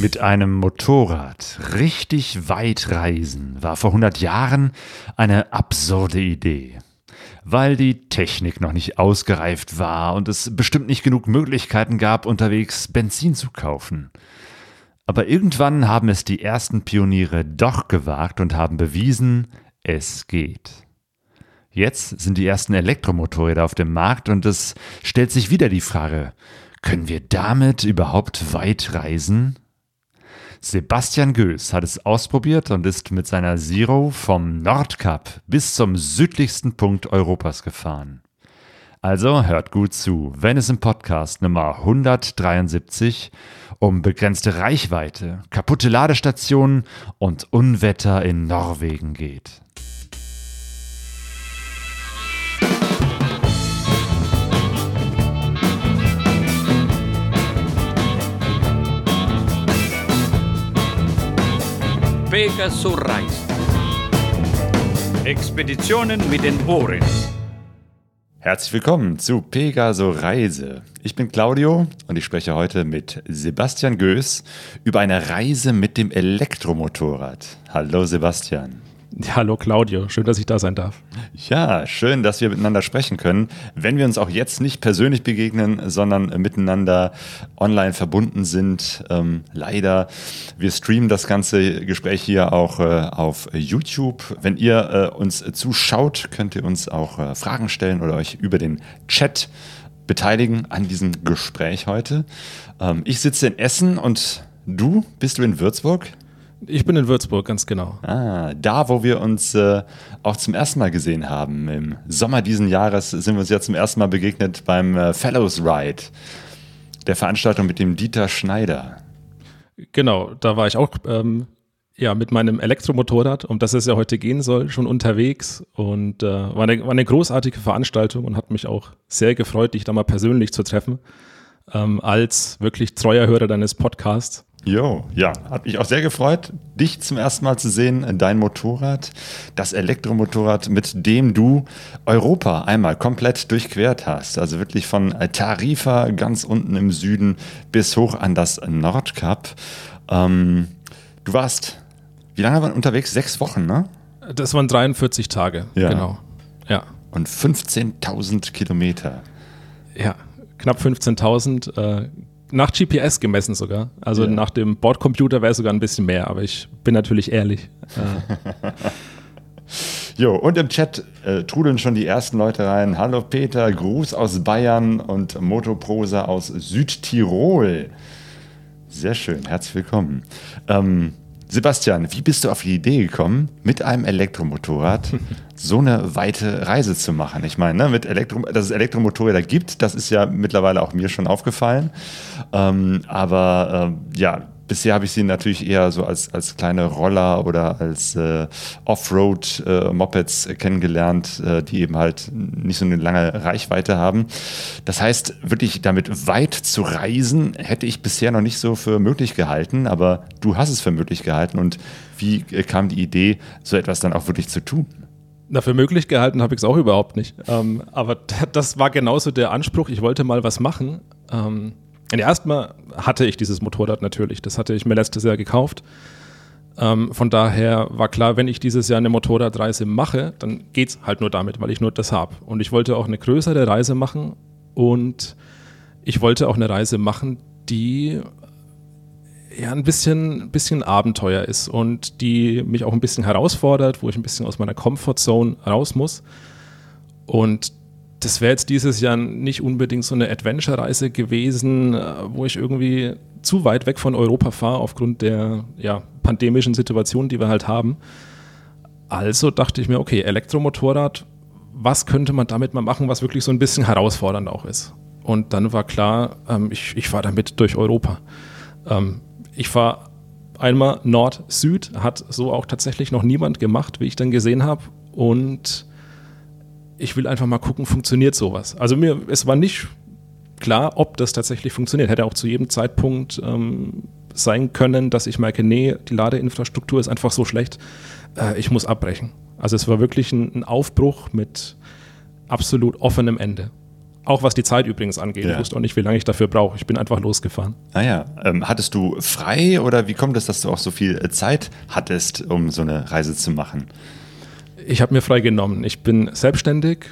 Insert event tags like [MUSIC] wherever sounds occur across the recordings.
Mit einem Motorrad richtig weit reisen war vor 100 Jahren eine absurde Idee. Weil die Technik noch nicht ausgereift war und es bestimmt nicht genug Möglichkeiten gab, unterwegs Benzin zu kaufen. Aber irgendwann haben es die ersten Pioniere doch gewagt und haben bewiesen, es geht. Jetzt sind die ersten Elektromotorräder auf dem Markt und es stellt sich wieder die Frage, können wir damit überhaupt weit reisen? Sebastian Göß hat es ausprobiert und ist mit seiner Zero vom Nordkap bis zum südlichsten Punkt Europas gefahren. Also hört gut zu, wenn es im Podcast Nummer 173 um begrenzte Reichweite, kaputte Ladestationen und Unwetter in Norwegen geht. Pegasus reist. Expeditionen mit den Ohren. Herzlich willkommen zu Pegaso Reise. Ich bin Claudio und ich spreche heute mit Sebastian Göß über eine Reise mit dem Elektromotorrad. Hallo Sebastian. [LAUGHS] Ja, hallo Claudio, schön, dass ich da sein darf. Ja, schön, dass wir miteinander sprechen können. Wenn wir uns auch jetzt nicht persönlich begegnen, sondern miteinander online verbunden sind, ähm, leider. Wir streamen das ganze Gespräch hier auch äh, auf YouTube. Wenn ihr äh, uns zuschaut, könnt ihr uns auch äh, Fragen stellen oder euch über den Chat beteiligen an diesem Gespräch heute. Ähm, ich sitze in Essen und du bist du in Würzburg? Ich bin in Würzburg, ganz genau. Ah, da, wo wir uns äh, auch zum ersten Mal gesehen haben. Im Sommer diesen Jahres sind wir uns ja zum ersten Mal begegnet beim äh, Fellows Ride, der Veranstaltung mit dem Dieter Schneider. Genau, da war ich auch ähm, ja, mit meinem Elektromotorrad, um das es ja heute gehen soll, schon unterwegs. Und äh, war, eine, war eine großartige Veranstaltung und hat mich auch sehr gefreut, dich da mal persönlich zu treffen, ähm, als wirklich treuer Hörer deines Podcasts. Jo, ja, hat mich auch sehr gefreut, dich zum ersten Mal zu sehen, dein Motorrad, das Elektromotorrad, mit dem du Europa einmal komplett durchquert hast. Also wirklich von Tarifa ganz unten im Süden bis hoch an das Nordkap. Ähm, du warst, wie lange waren unterwegs? Sechs Wochen, ne? Das waren 43 Tage, ja. genau. Ja. Und 15.000 Kilometer. Ja, knapp 15.000 äh, nach GPS gemessen sogar. Also ja. nach dem Bordcomputer wäre es sogar ein bisschen mehr, aber ich bin natürlich ehrlich. [LAUGHS] jo, und im Chat äh, trudeln schon die ersten Leute rein. Hallo Peter, Gruß aus Bayern und Motoprosa aus Südtirol. Sehr schön, herzlich willkommen. Ähm, Sebastian, wie bist du auf die Idee gekommen, mit einem Elektromotorrad so eine weite Reise zu machen? Ich meine, ne, mit Elektro dass es Elektromotorräder gibt, das ist ja mittlerweile auch mir schon aufgefallen. Ähm, aber äh, ja, bisher habe ich sie natürlich eher so als, als kleine Roller oder als äh, Offroad-Mopeds äh, kennengelernt, äh, die eben halt nicht so eine lange Reichweite haben. Das heißt, wirklich damit weit zu reisen, hätte ich bisher noch nicht so für möglich gehalten, aber du hast es für möglich gehalten. Und wie äh, kam die Idee, so etwas dann auch wirklich zu tun? Na, für möglich gehalten habe ich es auch überhaupt nicht. Ähm, aber [LAUGHS] das war genauso der Anspruch. Ich wollte mal was machen. Ähm, erstmal hatte ich dieses Motorrad natürlich. Das hatte ich mir letztes Jahr gekauft. Ähm, von daher war klar, wenn ich dieses Jahr eine Motorradreise mache, dann geht es halt nur damit, weil ich nur das habe. Und ich wollte auch eine größere Reise machen und ich wollte auch eine Reise machen, die ja ein bisschen, bisschen Abenteuer ist und die mich auch ein bisschen herausfordert, wo ich ein bisschen aus meiner Comfortzone raus muss. Und das wäre jetzt dieses Jahr nicht unbedingt so eine Adventure-Reise gewesen, äh, wo ich irgendwie zu weit weg von Europa fahre aufgrund der ja, pandemischen Situation, die wir halt haben. Also dachte ich mir, okay, Elektromotorrad, was könnte man damit mal machen, was wirklich so ein bisschen herausfordernd auch ist? Und dann war klar, ähm, ich, ich fahre damit durch Europa. Ähm, ich fahre einmal Nord-Süd, hat so auch tatsächlich noch niemand gemacht, wie ich dann gesehen habe. Und ich will einfach mal gucken, funktioniert sowas. Also mir, es war nicht klar, ob das tatsächlich funktioniert. Hätte auch zu jedem Zeitpunkt ähm, sein können, dass ich merke, nee, die Ladeinfrastruktur ist einfach so schlecht, äh, ich muss abbrechen. Also es war wirklich ein, ein Aufbruch mit absolut offenem Ende. Auch was die Zeit übrigens angeht. Ja. Ich wusste auch nicht, wie lange ich dafür brauche. Ich bin einfach losgefahren. Naja, ähm, hattest du frei oder wie kommt es, dass du auch so viel äh, Zeit hattest, um so eine Reise zu machen? Ich habe mir frei genommen. Ich bin selbstständig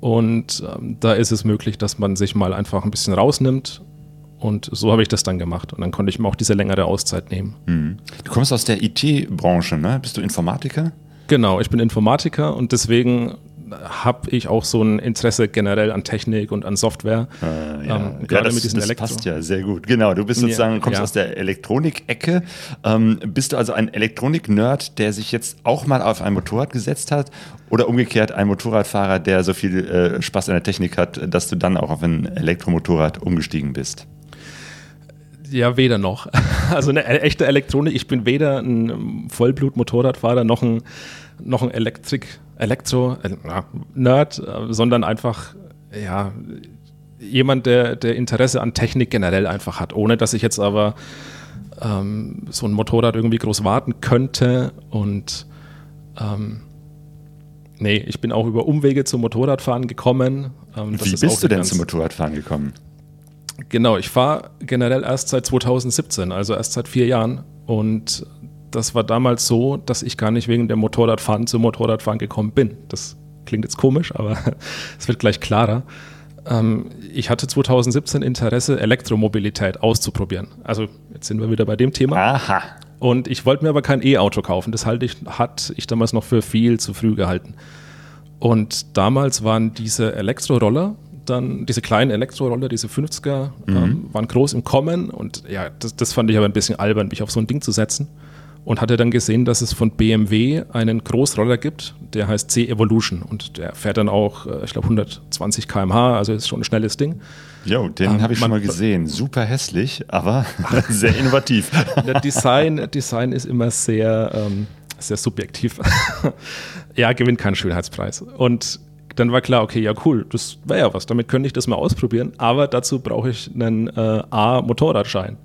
und ähm, da ist es möglich, dass man sich mal einfach ein bisschen rausnimmt. Und so habe ich das dann gemacht. Und dann konnte ich mir auch diese längere Auszeit nehmen. Hm. Du kommst aus der IT-Branche, ne? Bist du Informatiker? Genau, ich bin Informatiker und deswegen habe ich auch so ein Interesse generell an Technik und an Software. Äh, ja. Ähm, ja, gerade das, mit diesen das Elektro. passt ja sehr gut. Genau, du bist sozusagen, kommst ja. aus der Elektronik-Ecke. Ähm, bist du also ein Elektronik-Nerd, der sich jetzt auch mal auf ein Motorrad gesetzt hat? Oder umgekehrt ein Motorradfahrer, der so viel äh, Spaß an der Technik hat, dass du dann auch auf ein Elektromotorrad umgestiegen bist? Ja, weder noch. [LAUGHS] Also eine e- echte Elektronik. Ich bin weder ein ähm, Vollblut-Motorradfahrer noch ein, noch ein Elektrik, Elektro, äh, Nerd, äh, sondern einfach, ja, jemand, der, der Interesse an Technik generell einfach hat, ohne dass ich jetzt aber ähm, so ein Motorrad irgendwie groß warten könnte und ähm, nee, ich bin auch über Umwege zum Motorradfahren gekommen. Ähm, Wie bist du denn zum Motorradfahren gekommen? Genau, ich fahre generell erst seit 2017, also erst seit vier Jahren. Und das war damals so, dass ich gar nicht wegen dem Motorradfahren zum Motorradfahren gekommen bin. Das klingt jetzt komisch, aber [LAUGHS] es wird gleich klarer. Ähm, ich hatte 2017 Interesse, Elektromobilität auszuprobieren. Also jetzt sind wir wieder bei dem Thema. Aha. Und ich wollte mir aber kein E-Auto kaufen. Das halte ich, hat ich damals noch für viel zu früh gehalten. Und damals waren diese Elektroroller, dann diese kleinen Elektroroller, diese 50er, ähm, waren groß im Kommen. Und ja, das, das fand ich aber ein bisschen albern, mich auf so ein Ding zu setzen. Und hatte dann gesehen, dass es von BMW einen Großroller gibt, der heißt C-Evolution. Und der fährt dann auch, äh, ich glaube, 120 km/h, also ist schon ein schnelles Ding. Jo, den Ähm, habe ich schon mal gesehen. Super hässlich, aber [LAUGHS] [LAUGHS] sehr innovativ. [LAUGHS] Der Design, Design ist immer sehr, ähm, sehr subjektiv. ja, gewinnt keinen Schönheitspreis. Und dann war klar, okay, ja cool, das wäre ja was, damit könnte ich das mal ausprobieren, aber dazu brauche ich einen äh, A-Motorradschein.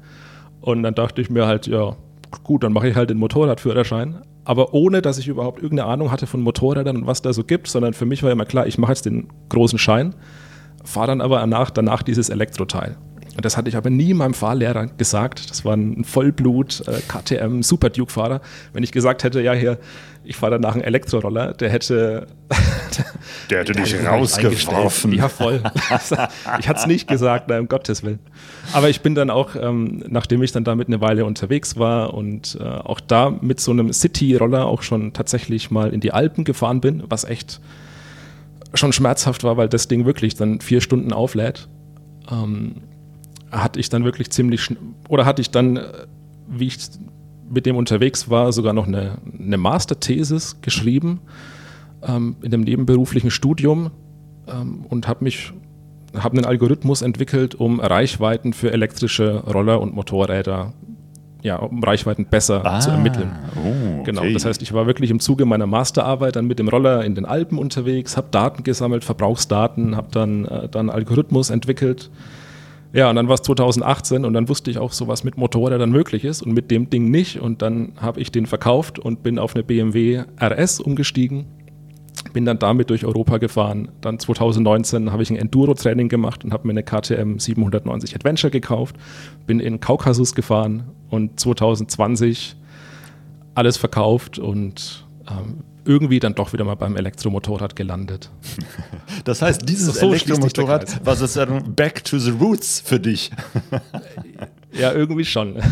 Und dann dachte ich mir halt, ja, gut, dann mache ich halt den Motorradführerschein, aber ohne, dass ich überhaupt irgendeine Ahnung hatte von Motorrädern und was da so gibt, sondern für mich war immer klar, ich mache jetzt den großen Schein, fahre dann aber danach, danach dieses Elektroteil. Und das hatte ich aber nie meinem Fahrlehrer gesagt. Das war ein Vollblut äh, KTM Super Duke Fahrer. Wenn ich gesagt hätte, ja hier, ich fahre danach einen Elektroroller, der hätte [LAUGHS] Der hätte dich rausgeworfen. Ja, voll. [LAUGHS] ich hatte es nicht gesagt, nein, um Gottes Willen. Aber ich bin dann auch, ähm, nachdem ich dann damit eine Weile unterwegs war und äh, auch da mit so einem City-Roller auch schon tatsächlich mal in die Alpen gefahren bin, was echt schon schmerzhaft war, weil das Ding wirklich dann vier Stunden auflädt, ähm, hatte ich dann wirklich ziemlich, oder hatte ich dann, äh, wie ich mit dem unterwegs war, sogar noch eine, eine Masterthesis geschrieben ähm, in dem nebenberuflichen Studium ähm, und habe mich habe einen Algorithmus entwickelt, um Reichweiten für elektrische Roller und Motorräder, ja, um Reichweiten besser zu ermitteln. Oh, Genau, okay. das heißt, ich war wirklich im Zuge meiner Masterarbeit dann mit dem Roller in den Alpen unterwegs, habe Daten gesammelt, Verbrauchsdaten, habe dann, äh, dann einen Algorithmus entwickelt. Ja, und dann war es 2018 und dann wusste ich auch so, was mit Motorrädern möglich ist und mit dem Ding nicht. Und dann habe ich den verkauft und bin auf eine BMW RS umgestiegen. Bin dann damit durch Europa gefahren. Dann 2019 habe ich ein Enduro-Training gemacht und habe mir eine KTM 790 Adventure gekauft. Bin in Kaukasus gefahren und 2020 alles verkauft und ähm, irgendwie dann doch wieder mal beim Elektromotorrad gelandet. [LAUGHS] Das heißt, dieses So Elektromotorrad war sozusagen back to the roots für dich. [LAUGHS] Ja, irgendwie schon. [LAUGHS]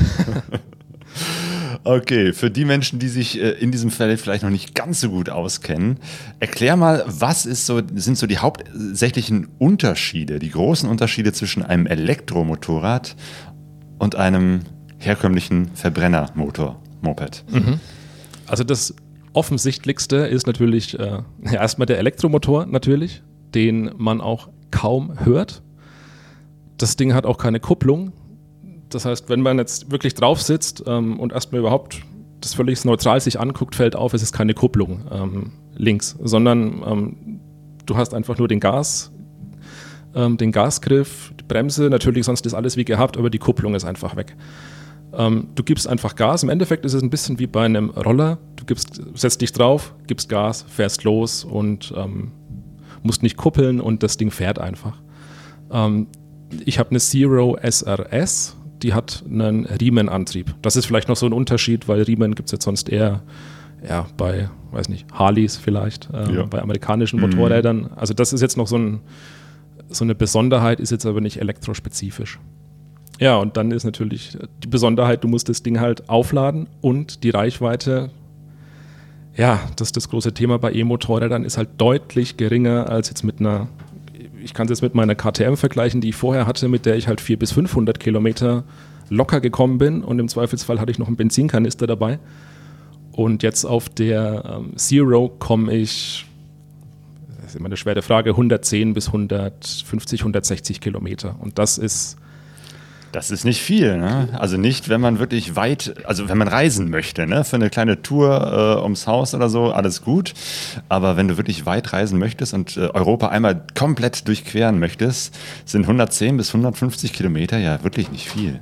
Okay, für die Menschen, die sich äh, in diesem Feld vielleicht noch nicht ganz so gut auskennen, erklär mal, was ist so, sind so die hauptsächlichen Unterschiede, die großen Unterschiede zwischen einem Elektromotorrad und einem herkömmlichen Verbrennermotor, Moped? Also das offensichtlichste ist natürlich äh, erstmal der Elektromotor natürlich, den man auch kaum hört. Das Ding hat auch keine Kupplung. Das heißt, wenn man jetzt wirklich drauf sitzt ähm, und erstmal überhaupt das völlig neutral sich anguckt, fällt auf, es ist keine Kupplung ähm, links, sondern ähm, du hast einfach nur den Gas, ähm, den Gasgriff, die Bremse, natürlich sonst ist alles wie gehabt, aber die Kupplung ist einfach weg. Ähm, du gibst einfach Gas. Im Endeffekt ist es ein bisschen wie bei einem Roller. Du gibst, setzt dich drauf, gibst Gas, fährst los und ähm, musst nicht kuppeln und das Ding fährt einfach. Ähm, ich habe eine Zero SRS, die hat einen Riemenantrieb. Das ist vielleicht noch so ein Unterschied, weil Riemen gibt es jetzt sonst eher ja, bei, weiß nicht, Harleys vielleicht, äh, ja. bei amerikanischen mhm. Motorrädern. Also das ist jetzt noch so, ein, so eine Besonderheit, ist jetzt aber nicht elektrospezifisch. Ja, und dann ist natürlich die Besonderheit, du musst das Ding halt aufladen und die Reichweite, ja, das ist das große Thema bei E-Motorrädern, ist halt deutlich geringer als jetzt mit einer ich kann es jetzt mit meiner KTM vergleichen, die ich vorher hatte, mit der ich halt 400 bis 500 Kilometer locker gekommen bin und im Zweifelsfall hatte ich noch einen Benzinkanister dabei. Und jetzt auf der ähm, Zero komme ich, das ist immer eine schwere Frage, 110 bis 150, 160 Kilometer. Und das ist das ist nicht viel, ne? Also nicht, wenn man wirklich weit, also wenn man reisen möchte, ne? Für eine kleine Tour äh, ums Haus oder so, alles gut. Aber wenn du wirklich weit reisen möchtest und äh, Europa einmal komplett durchqueren möchtest, sind 110 bis 150 Kilometer ja wirklich nicht viel.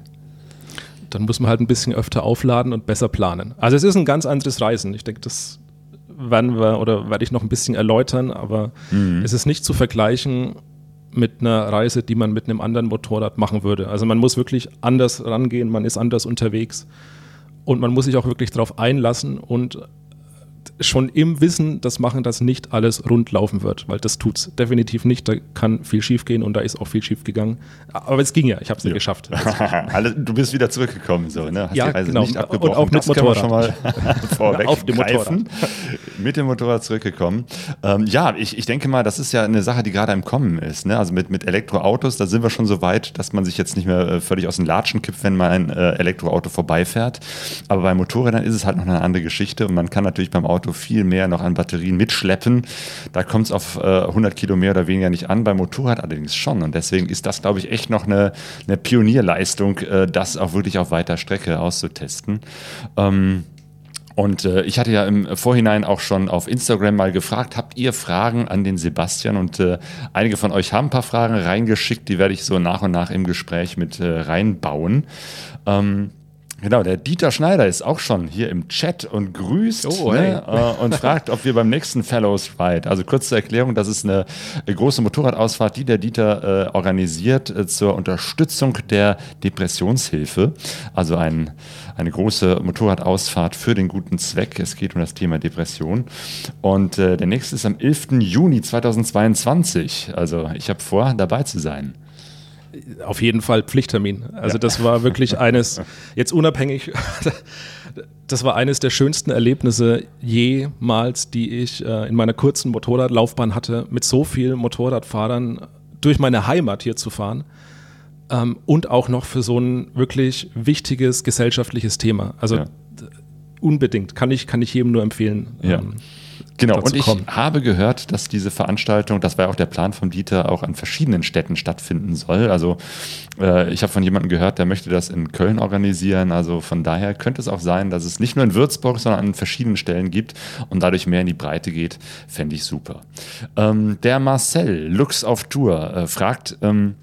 Dann muss man halt ein bisschen öfter aufladen und besser planen. Also es ist ein ganz anderes Reisen. Ich denke, das werden wir oder werde ich noch ein bisschen erläutern, aber mhm. es ist nicht zu vergleichen mit einer Reise, die man mit einem anderen Motorrad machen würde. Also man muss wirklich anders rangehen, man ist anders unterwegs und man muss sich auch wirklich darauf einlassen und schon im Wissen das machen, dass nicht alles rund laufen wird, weil das tut es definitiv nicht. Da kann viel schief gehen und da ist auch viel schief gegangen. Aber es ging ja, ich habe es ja geschafft. [LAUGHS] du bist wieder zurückgekommen, so, ne? Hast ja, die Reise genau. nicht abgebrochen. Und auch mit das Motorrad. Schon mal [LAUGHS] [LAUGHS] vorweg Auf dem Motorrad. mit dem Motorrad zurückgekommen. Ähm, ja, ich, ich denke mal, das ist ja eine Sache, die gerade im Kommen ist. Ne? Also mit, mit Elektroautos, da sind wir schon so weit, dass man sich jetzt nicht mehr äh, völlig aus den Latschen kippt, wenn mal ein äh, Elektroauto vorbeifährt. Aber bei Motorrädern ist es halt noch eine andere Geschichte und man kann natürlich beim Auto Auto viel mehr noch an Batterien mitschleppen. Da kommt es auf äh, 100 Kilo mehr oder weniger nicht an, beim Motorrad allerdings schon. Und deswegen ist das, glaube ich, echt noch eine, eine Pionierleistung, äh, das auch wirklich auf weiter Strecke auszutesten. Ähm, und äh, ich hatte ja im Vorhinein auch schon auf Instagram mal gefragt, habt ihr Fragen an den Sebastian? Und äh, einige von euch haben ein paar Fragen reingeschickt, die werde ich so nach und nach im Gespräch mit äh, reinbauen. Ähm, Genau, der Dieter Schneider ist auch schon hier im Chat und grüßt oh, ne, äh, und fragt, ob wir beim nächsten Fellows Ride, also kurze Erklärung, das ist eine, eine große Motorradausfahrt, die der Dieter äh, organisiert äh, zur Unterstützung der Depressionshilfe. Also ein, eine große Motorradausfahrt für den guten Zweck. Es geht um das Thema Depression. Und äh, der nächste ist am 11. Juni 2022. Also ich habe vor, dabei zu sein auf jeden Fall Pflichttermin. Also ja. das war wirklich eines, jetzt unabhängig, [LAUGHS] das war eines der schönsten Erlebnisse jemals, die ich äh, in meiner kurzen Motorradlaufbahn hatte, mit so vielen Motorradfahrern durch meine Heimat hier zu fahren. Ähm, und auch noch für so ein wirklich wichtiges gesellschaftliches Thema. Also ja. unbedingt, kann ich, kann ich jedem nur empfehlen. Ja. Ähm, Genau, und ich kommen. habe gehört, dass diese Veranstaltung, das war ja auch der Plan von Dieter, auch an verschiedenen Städten stattfinden soll. Also äh, ich habe von jemandem gehört, der möchte das in Köln organisieren. Also von daher könnte es auch sein, dass es nicht nur in Würzburg, sondern an verschiedenen Stellen gibt und dadurch mehr in die Breite geht. Fände ich super. Ähm, der Marcel, Lux auf Tour, äh, fragt, ähm,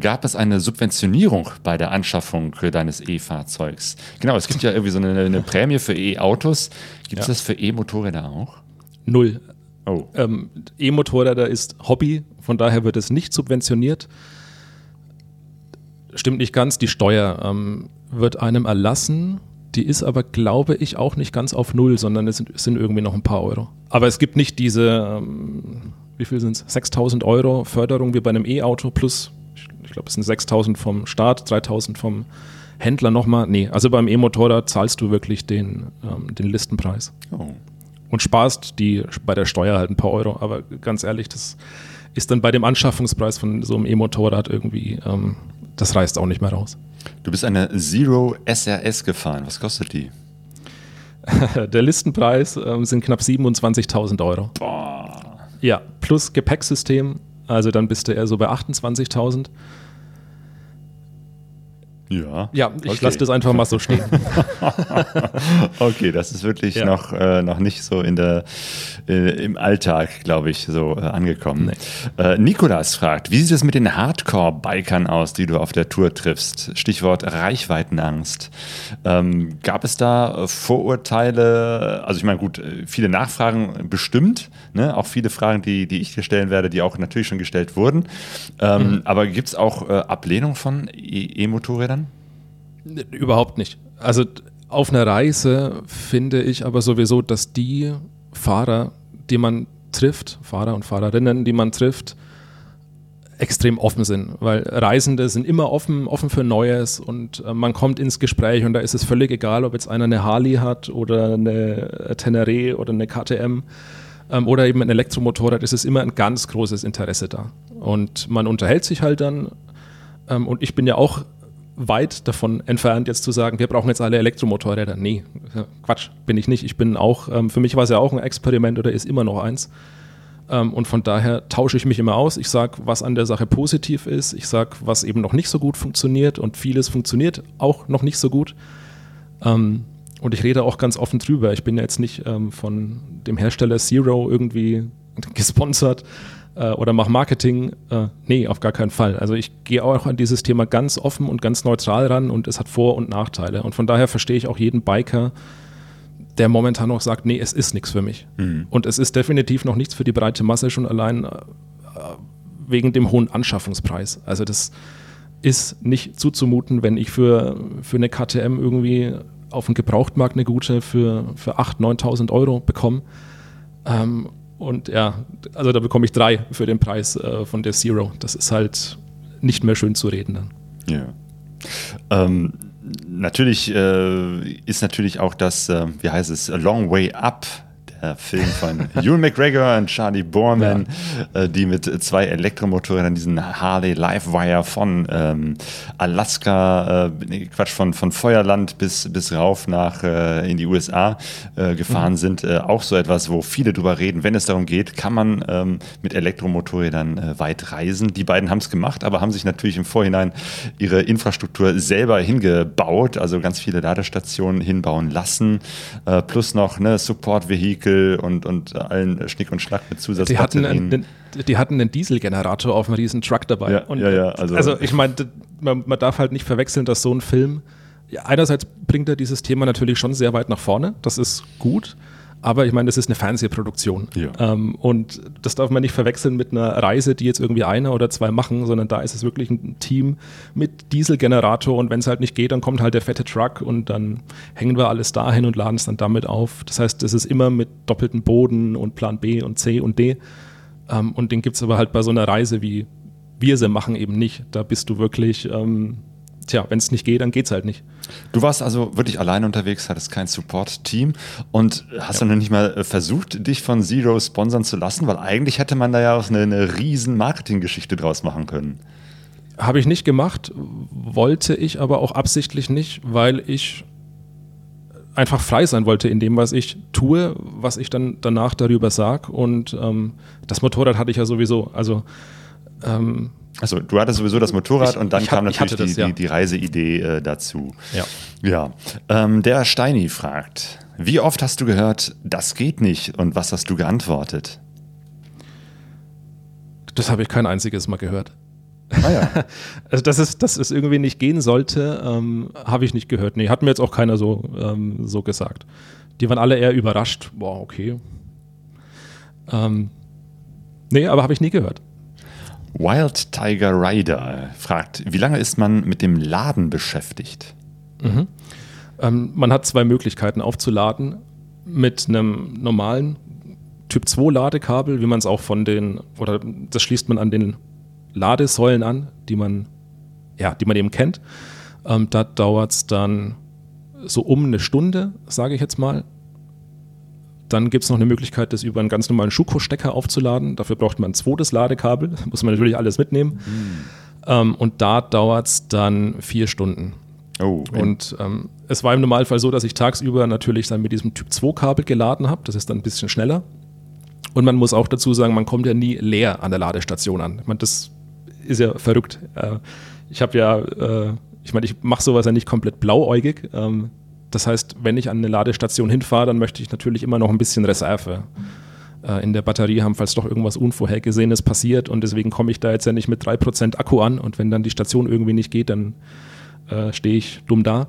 gab es eine Subventionierung bei der Anschaffung deines E-Fahrzeugs? Genau, es gibt ja irgendwie so eine, eine Prämie für E-Autos. Gibt es ja. das für E-Motorräder auch? Null. Oh. Ähm, E-Motorräder ist Hobby, von daher wird es nicht subventioniert. Stimmt nicht ganz, die Steuer ähm, wird einem erlassen. Die ist aber, glaube ich, auch nicht ganz auf Null, sondern es sind, es sind irgendwie noch ein paar Euro. Aber es gibt nicht diese, ähm, wie viel sind es, 6000 Euro Förderung wie bei einem E-Auto plus, ich, ich glaube, es sind 6000 vom Staat, 3000 vom Händler nochmal. Nee, also beim E-Motorrad zahlst du wirklich den, ähm, den Listenpreis. Oh und sparst die bei der Steuer halt ein paar Euro. Aber ganz ehrlich, das ist dann bei dem Anschaffungspreis von so einem E-Motorrad irgendwie, ähm, das reißt auch nicht mehr raus. Du bist eine Zero SRS gefahren. Was kostet die? [LAUGHS] der Listenpreis ähm, sind knapp 27.000 Euro. Boah. Ja, plus Gepäcksystem. Also dann bist du eher so bei 28.000. Ja. Ja, ich Okay. lasse das einfach mal so stehen. [LAUGHS] Okay, das ist wirklich Ja. noch, äh, noch nicht so in der, äh, im Alltag, glaube ich, so äh, angekommen. Äh, Nikolas fragt, wie sieht es mit den Hardcore-Bikern aus, die du auf der Tour triffst? Stichwort Reichweitenangst. Ähm, gab es da Vorurteile? Also ich meine, gut, viele Nachfragen bestimmt, ne? auch viele Fragen, die, die ich dir stellen werde, die auch natürlich schon gestellt wurden. Ähm, Aber gibt es auch äh, Ablehnung von E- E-Motorrädern? Überhaupt nicht. Also auf einer Reise finde ich aber sowieso, dass die Fahrer, die man trifft, Fahrer und Fahrerinnen, die man trifft, extrem offen sind, weil Reisende sind immer offen, offen für Neues und äh, man kommt ins Gespräch und da ist es völlig egal, ob jetzt einer eine Harley hat oder eine Teneré oder eine KTM ähm, oder eben ein Elektromotorrad, es ist immer ein ganz großes Interesse da. Und man unterhält sich halt dann ähm, und ich bin ja auch weit davon entfernt, jetzt zu sagen, wir brauchen jetzt alle Elektromotorräder. Nee, Quatsch, bin ich nicht. Ich bin auch, ähm, für mich war es ja auch ein Experiment oder ist immer noch eins. Ähm, und von daher tausche ich mich immer aus. Ich sage, was an der Sache positiv ist. Ich sage, was eben noch nicht so gut funktioniert. Und vieles funktioniert auch noch nicht so gut. Ähm, und ich rede auch ganz offen drüber. Ich bin ja jetzt nicht ähm, von dem Hersteller Zero irgendwie gesponsert äh, oder mache Marketing. Äh, nee, auf gar keinen Fall. Also ich gehe auch an dieses Thema ganz offen und ganz neutral ran und es hat Vor- und Nachteile. Und von daher verstehe ich auch jeden Biker, der momentan noch sagt, nee, es ist nichts für mich. Und es ist definitiv noch nichts für die breite Masse, schon allein äh, wegen dem hohen Anschaffungspreis. Also das ist nicht zuzumuten, wenn ich für, für eine KTM irgendwie auf dem Gebrauchtmarkt eine gute für, für 8.000, 9.000 Euro bekomme. Ähm, und ja, also da bekomme ich drei für den Preis äh, von der Zero. Das ist halt nicht mehr schön zu reden dann. Ja. Ähm, natürlich äh, ist natürlich auch das, äh, wie heißt es, A Long Way Up, Film von [LAUGHS] Ewan McGregor und Charlie Borman, äh, die mit zwei Elektromotorrädern diesen Harley Livewire von ähm, Alaska, äh, Quatsch, von, von Feuerland bis, bis rauf nach äh, in die USA äh, gefahren sind. Äh, auch so etwas, wo viele drüber reden, wenn es darum geht, kann man ähm, mit Elektromotorrädern äh, weit reisen. Die beiden haben es gemacht, aber haben sich natürlich im Vorhinein ihre Infrastruktur selber hingebaut, also ganz viele Ladestationen hinbauen lassen, äh, plus noch ne, Support-Vehikel und, und allen Schnick und Schnack mit Die hatten, Zusatzbatterien. einen, die hatten einen Dieselgenerator auf einem riesen Truck dabei. Ja, ja, ja, also- also, ich meine, man, man darf halt nicht verwechseln, dass so ein Film, ja, einerseits bringt er dieses Thema natürlich schon sehr weit nach vorne, das ist gut, aber ich meine, das ist eine Fernsehproduktion. Ja. Ähm, und das darf man nicht verwechseln mit einer Reise, die jetzt irgendwie einer oder zwei machen, sondern da ist es wirklich ein Team mit Dieselgenerator und wenn es halt nicht geht, dann kommt halt der fette Truck und dann hängen wir alles dahin und laden es dann damit auf. Das heißt, das ist immer mit doppeltem Boden und Plan B und C und D. Ähm, und den gibt es aber halt bei so einer Reise, wie wir sie machen, eben nicht. Da bist du wirklich, ähm, tja, wenn es nicht geht, dann geht es halt nicht. Du warst also wirklich alleine unterwegs, hattest kein Support-Team und hast dann noch nicht mal äh, versucht, dich von Zero sponsern zu lassen, weil eigentlich hätte man da ja auch eine, eine riesen Marketinggeschichte draus machen können. Habe ich nicht gemacht, wollte ich aber auch absichtlich nicht, weil ich einfach frei sein wollte in dem, was ich tue, was ich dann danach darüber sage. Und ähm, das Motorrad hatte ich ja sowieso. Also ähm, Also du hattest sowieso das Motorrad Ich- und dann hab- kam ich natürlich das, die, ja. die, die Reiseidee äh, dazu. Ja. Ja. Ähm, der Steini fragt, wie oft hast du gehört, das geht nicht und was hast du geantwortet? das habe ich kein einziges Mal gehört. Ah ja. [LAUGHS] Also, dass es, dass es irgendwie nicht gehen sollte, ähm, habe ich nicht gehört. Nee, hat mir jetzt auch keiner so, ähm, so gesagt. Die waren alle eher überrascht. Boah, okay. Ähm, nee, aber habe ich nie gehört. Wild Tiger Rider fragt, wie lange ist man mit dem Laden beschäftigt? Ähm, man hat zwei Möglichkeiten aufzuladen mit einem normalen Typ 2 Ladekabel, wie man es auch von den, oder das schließt man an den Ladesäulen an, die man, ja, die man eben kennt. Ähm, da dauert es dann so um eine Stunde, sage ich jetzt mal. Dann gibt es noch eine Möglichkeit, das über einen ganz normalen Schuko-Stecker aufzuladen. Dafür braucht man ein zweites Ladekabel, [LAUGHS] muss man natürlich alles mitnehmen. Ähm, und da dauert es dann vier Stunden. Oh, Und ähm, es war im Normalfall so, dass ich tagsüber natürlich dann mit diesem Typ 2 Kabel geladen habe. Das ist dann ein bisschen schneller. Und man muss auch dazu sagen, man kommt ja nie leer an der Ladestation an. Ich meine, das ist ja verrückt. Äh, ich habe ja äh, ich meine, ich mache sowas ja nicht komplett blauäugig. Ähm, das heißt, wenn ich an eine Ladestation hinfahre, dann möchte ich natürlich immer noch ein bisschen Reserve äh, in der Batterie haben, falls doch irgendwas Unvorhergesehenes passiert. Und deswegen komme ich da jetzt ja nicht mit 3% Akku an. Und wenn dann die Station irgendwie nicht geht, dann äh, stehe ich dumm da.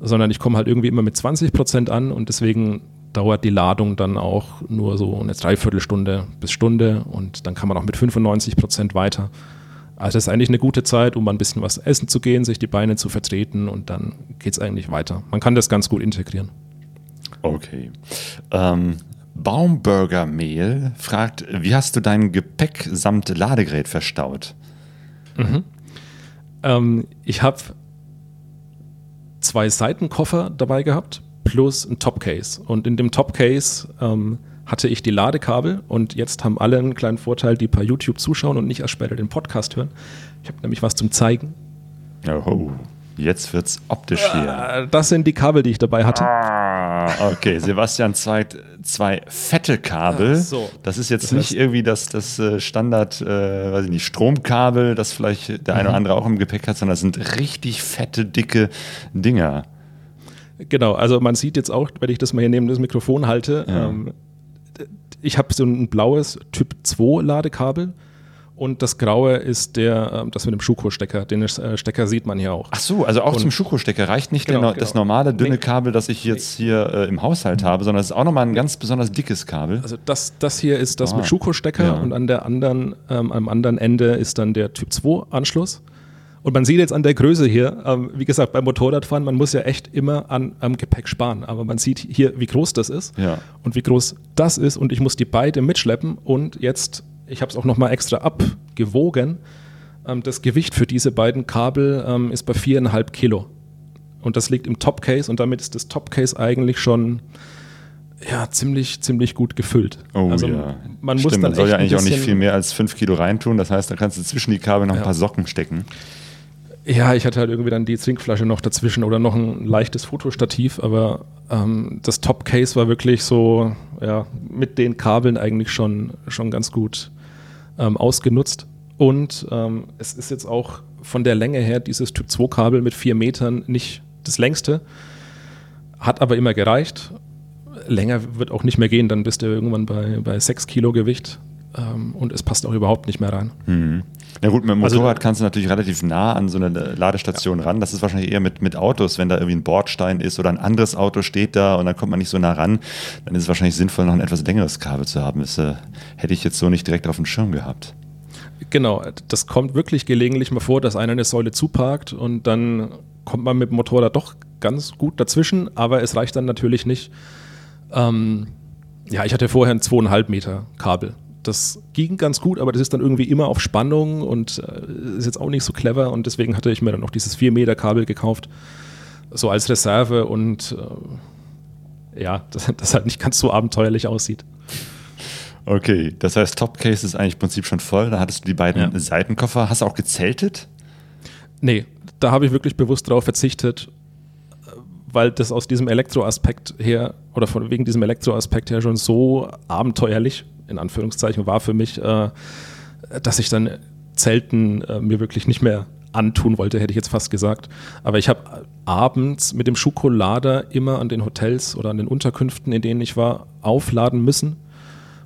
Sondern ich komme halt irgendwie immer mit 20% an. Und deswegen dauert die Ladung dann auch nur so eine Dreiviertelstunde bis Stunde. Und dann kann man auch mit 95% weiter. Also das ist eigentlich eine gute Zeit, um mal ein bisschen was essen zu gehen, sich die Beine zu vertreten und dann geht es eigentlich weiter. Man kann das ganz gut integrieren. Okay. Ähm, Baumburgermehl fragt, wie hast du dein Gepäck samt Ladegerät verstaut? Mhm. Ähm, ich habe zwei Seitenkoffer dabei gehabt plus ein Topcase. Und in dem Topcase ähm, hatte ich die Ladekabel und jetzt haben alle einen kleinen Vorteil, die per YouTube zuschauen und nicht erst später den Podcast hören. Ich habe nämlich was zum Zeigen. Oh, jetzt wird's optisch hier. Äh, das sind die Kabel, die ich dabei hatte. Ah, okay. Sebastian zeigt zwei fette Kabel. Ach so. Das ist jetzt Das nicht irgendwie das, das äh, Standard, äh, weiß ich nicht, Stromkabel, das vielleicht der Mhm. eine oder andere auch im Gepäck hat, sondern das sind richtig fette, dicke Dinger. Genau, also man sieht jetzt auch, wenn ich das mal hier neben das Mikrofon halte, Ja. ähm, ich habe so ein blaues Typ 2 Ladekabel und das graue ist der, ähm, das mit dem Schuko-Stecker. Den äh, Stecker sieht man hier auch. Ach so, also auch Und- zum Schuko-Stecker reicht nicht Genau, der, genau. das normale dünne Nee. Kabel, das ich jetzt hier äh, im Haushalt habe, sondern es ist auch nochmal ein ganz besonders dickes Kabel. Also das, das hier ist das Ah, mit Schuko-Stecker ja. und an der anderen, ähm, am anderen Ende ist dann der Typ 2 Anschluss. Und man sieht jetzt an der Größe hier, ähm, wie gesagt, beim Motorradfahren, man muss ja echt immer an, am Gepäck sparen. Aber man sieht hier, wie groß das ist Ja. und wie groß das ist. Und ich muss die beide mitschleppen. Und jetzt, ich habe es auch nochmal extra abgewogen. Ähm, das Gewicht für diese beiden Kabel ähm, ist bei viereinhalb Kilo. Und das liegt im Topcase und damit ist das Topcase eigentlich schon ja, ziemlich, ziemlich gut gefüllt. Oh also ja. man Stimmt, muss dann man soll ja ein eigentlich auch nicht viel mehr als 5 Kilo reintun. Das heißt, da kannst du zwischen die Kabel noch ein Ja. paar Socken stecken. Ja, ich hatte halt irgendwie dann die Trinkflasche noch dazwischen oder noch ein leichtes Fotostativ, aber ähm, das Topcase war wirklich so, ja, mit den Kabeln eigentlich schon, schon ganz gut ähm, ausgenutzt. Und ähm, es ist jetzt auch von der Länge her dieses Typ 2 Kabel mit vier Metern nicht das längste, hat aber immer gereicht. Länger wird auch nicht mehr gehen, dann bist du irgendwann bei, bei 6 Kilo Gewicht ähm, und es passt auch überhaupt nicht mehr rein. Hm. Na gut, mit dem Also- Motorrad kannst du natürlich relativ nah an so eine Ladestation ran. Das ist wahrscheinlich eher mit, mit Autos, wenn da irgendwie ein Bordstein ist oder ein anderes Auto steht da und dann kommt man nicht so nah ran, dann ist es wahrscheinlich sinnvoll, noch ein etwas längeres Kabel zu haben. Das äh, hätte ich jetzt so nicht direkt auf dem Schirm gehabt. Genau, das kommt wirklich gelegentlich mal vor, dass einer eine Säule zuparkt und dann kommt man mit dem Motorrad doch ganz gut dazwischen, aber es reicht dann natürlich nicht. Ähm, ja, ich hatte vorher ein zweieinhalb Meter Kabel. Das ging ganz gut, aber das ist dann irgendwie immer auf Spannung und äh, ist jetzt auch nicht so clever und deswegen hatte ich mir dann noch dieses 4 Meter Kabel gekauft, so als Reserve und äh, ja, [LAUGHS] das, das halt nicht ganz so abenteuerlich aussieht. Okay, das heißt, Topcase ist eigentlich im Prinzip schon voll. Da hattest du die beiden Ja. Seitenkoffer. Hast du auch gezeltet? Nee, da habe ich wirklich bewusst darauf verzichtet, weil das aus diesem Elektroaspekt her oder von wegen diesem Elektroaspekt her schon so abenteuerlich in Anführungszeichen war für mich, äh, dass ich dann Zelten äh, mir wirklich nicht mehr antun wollte, hätte ich jetzt fast gesagt. Aber ich habe abends mit dem Schokolader immer an den Hotels oder an den Unterkünften, in denen ich war, aufladen müssen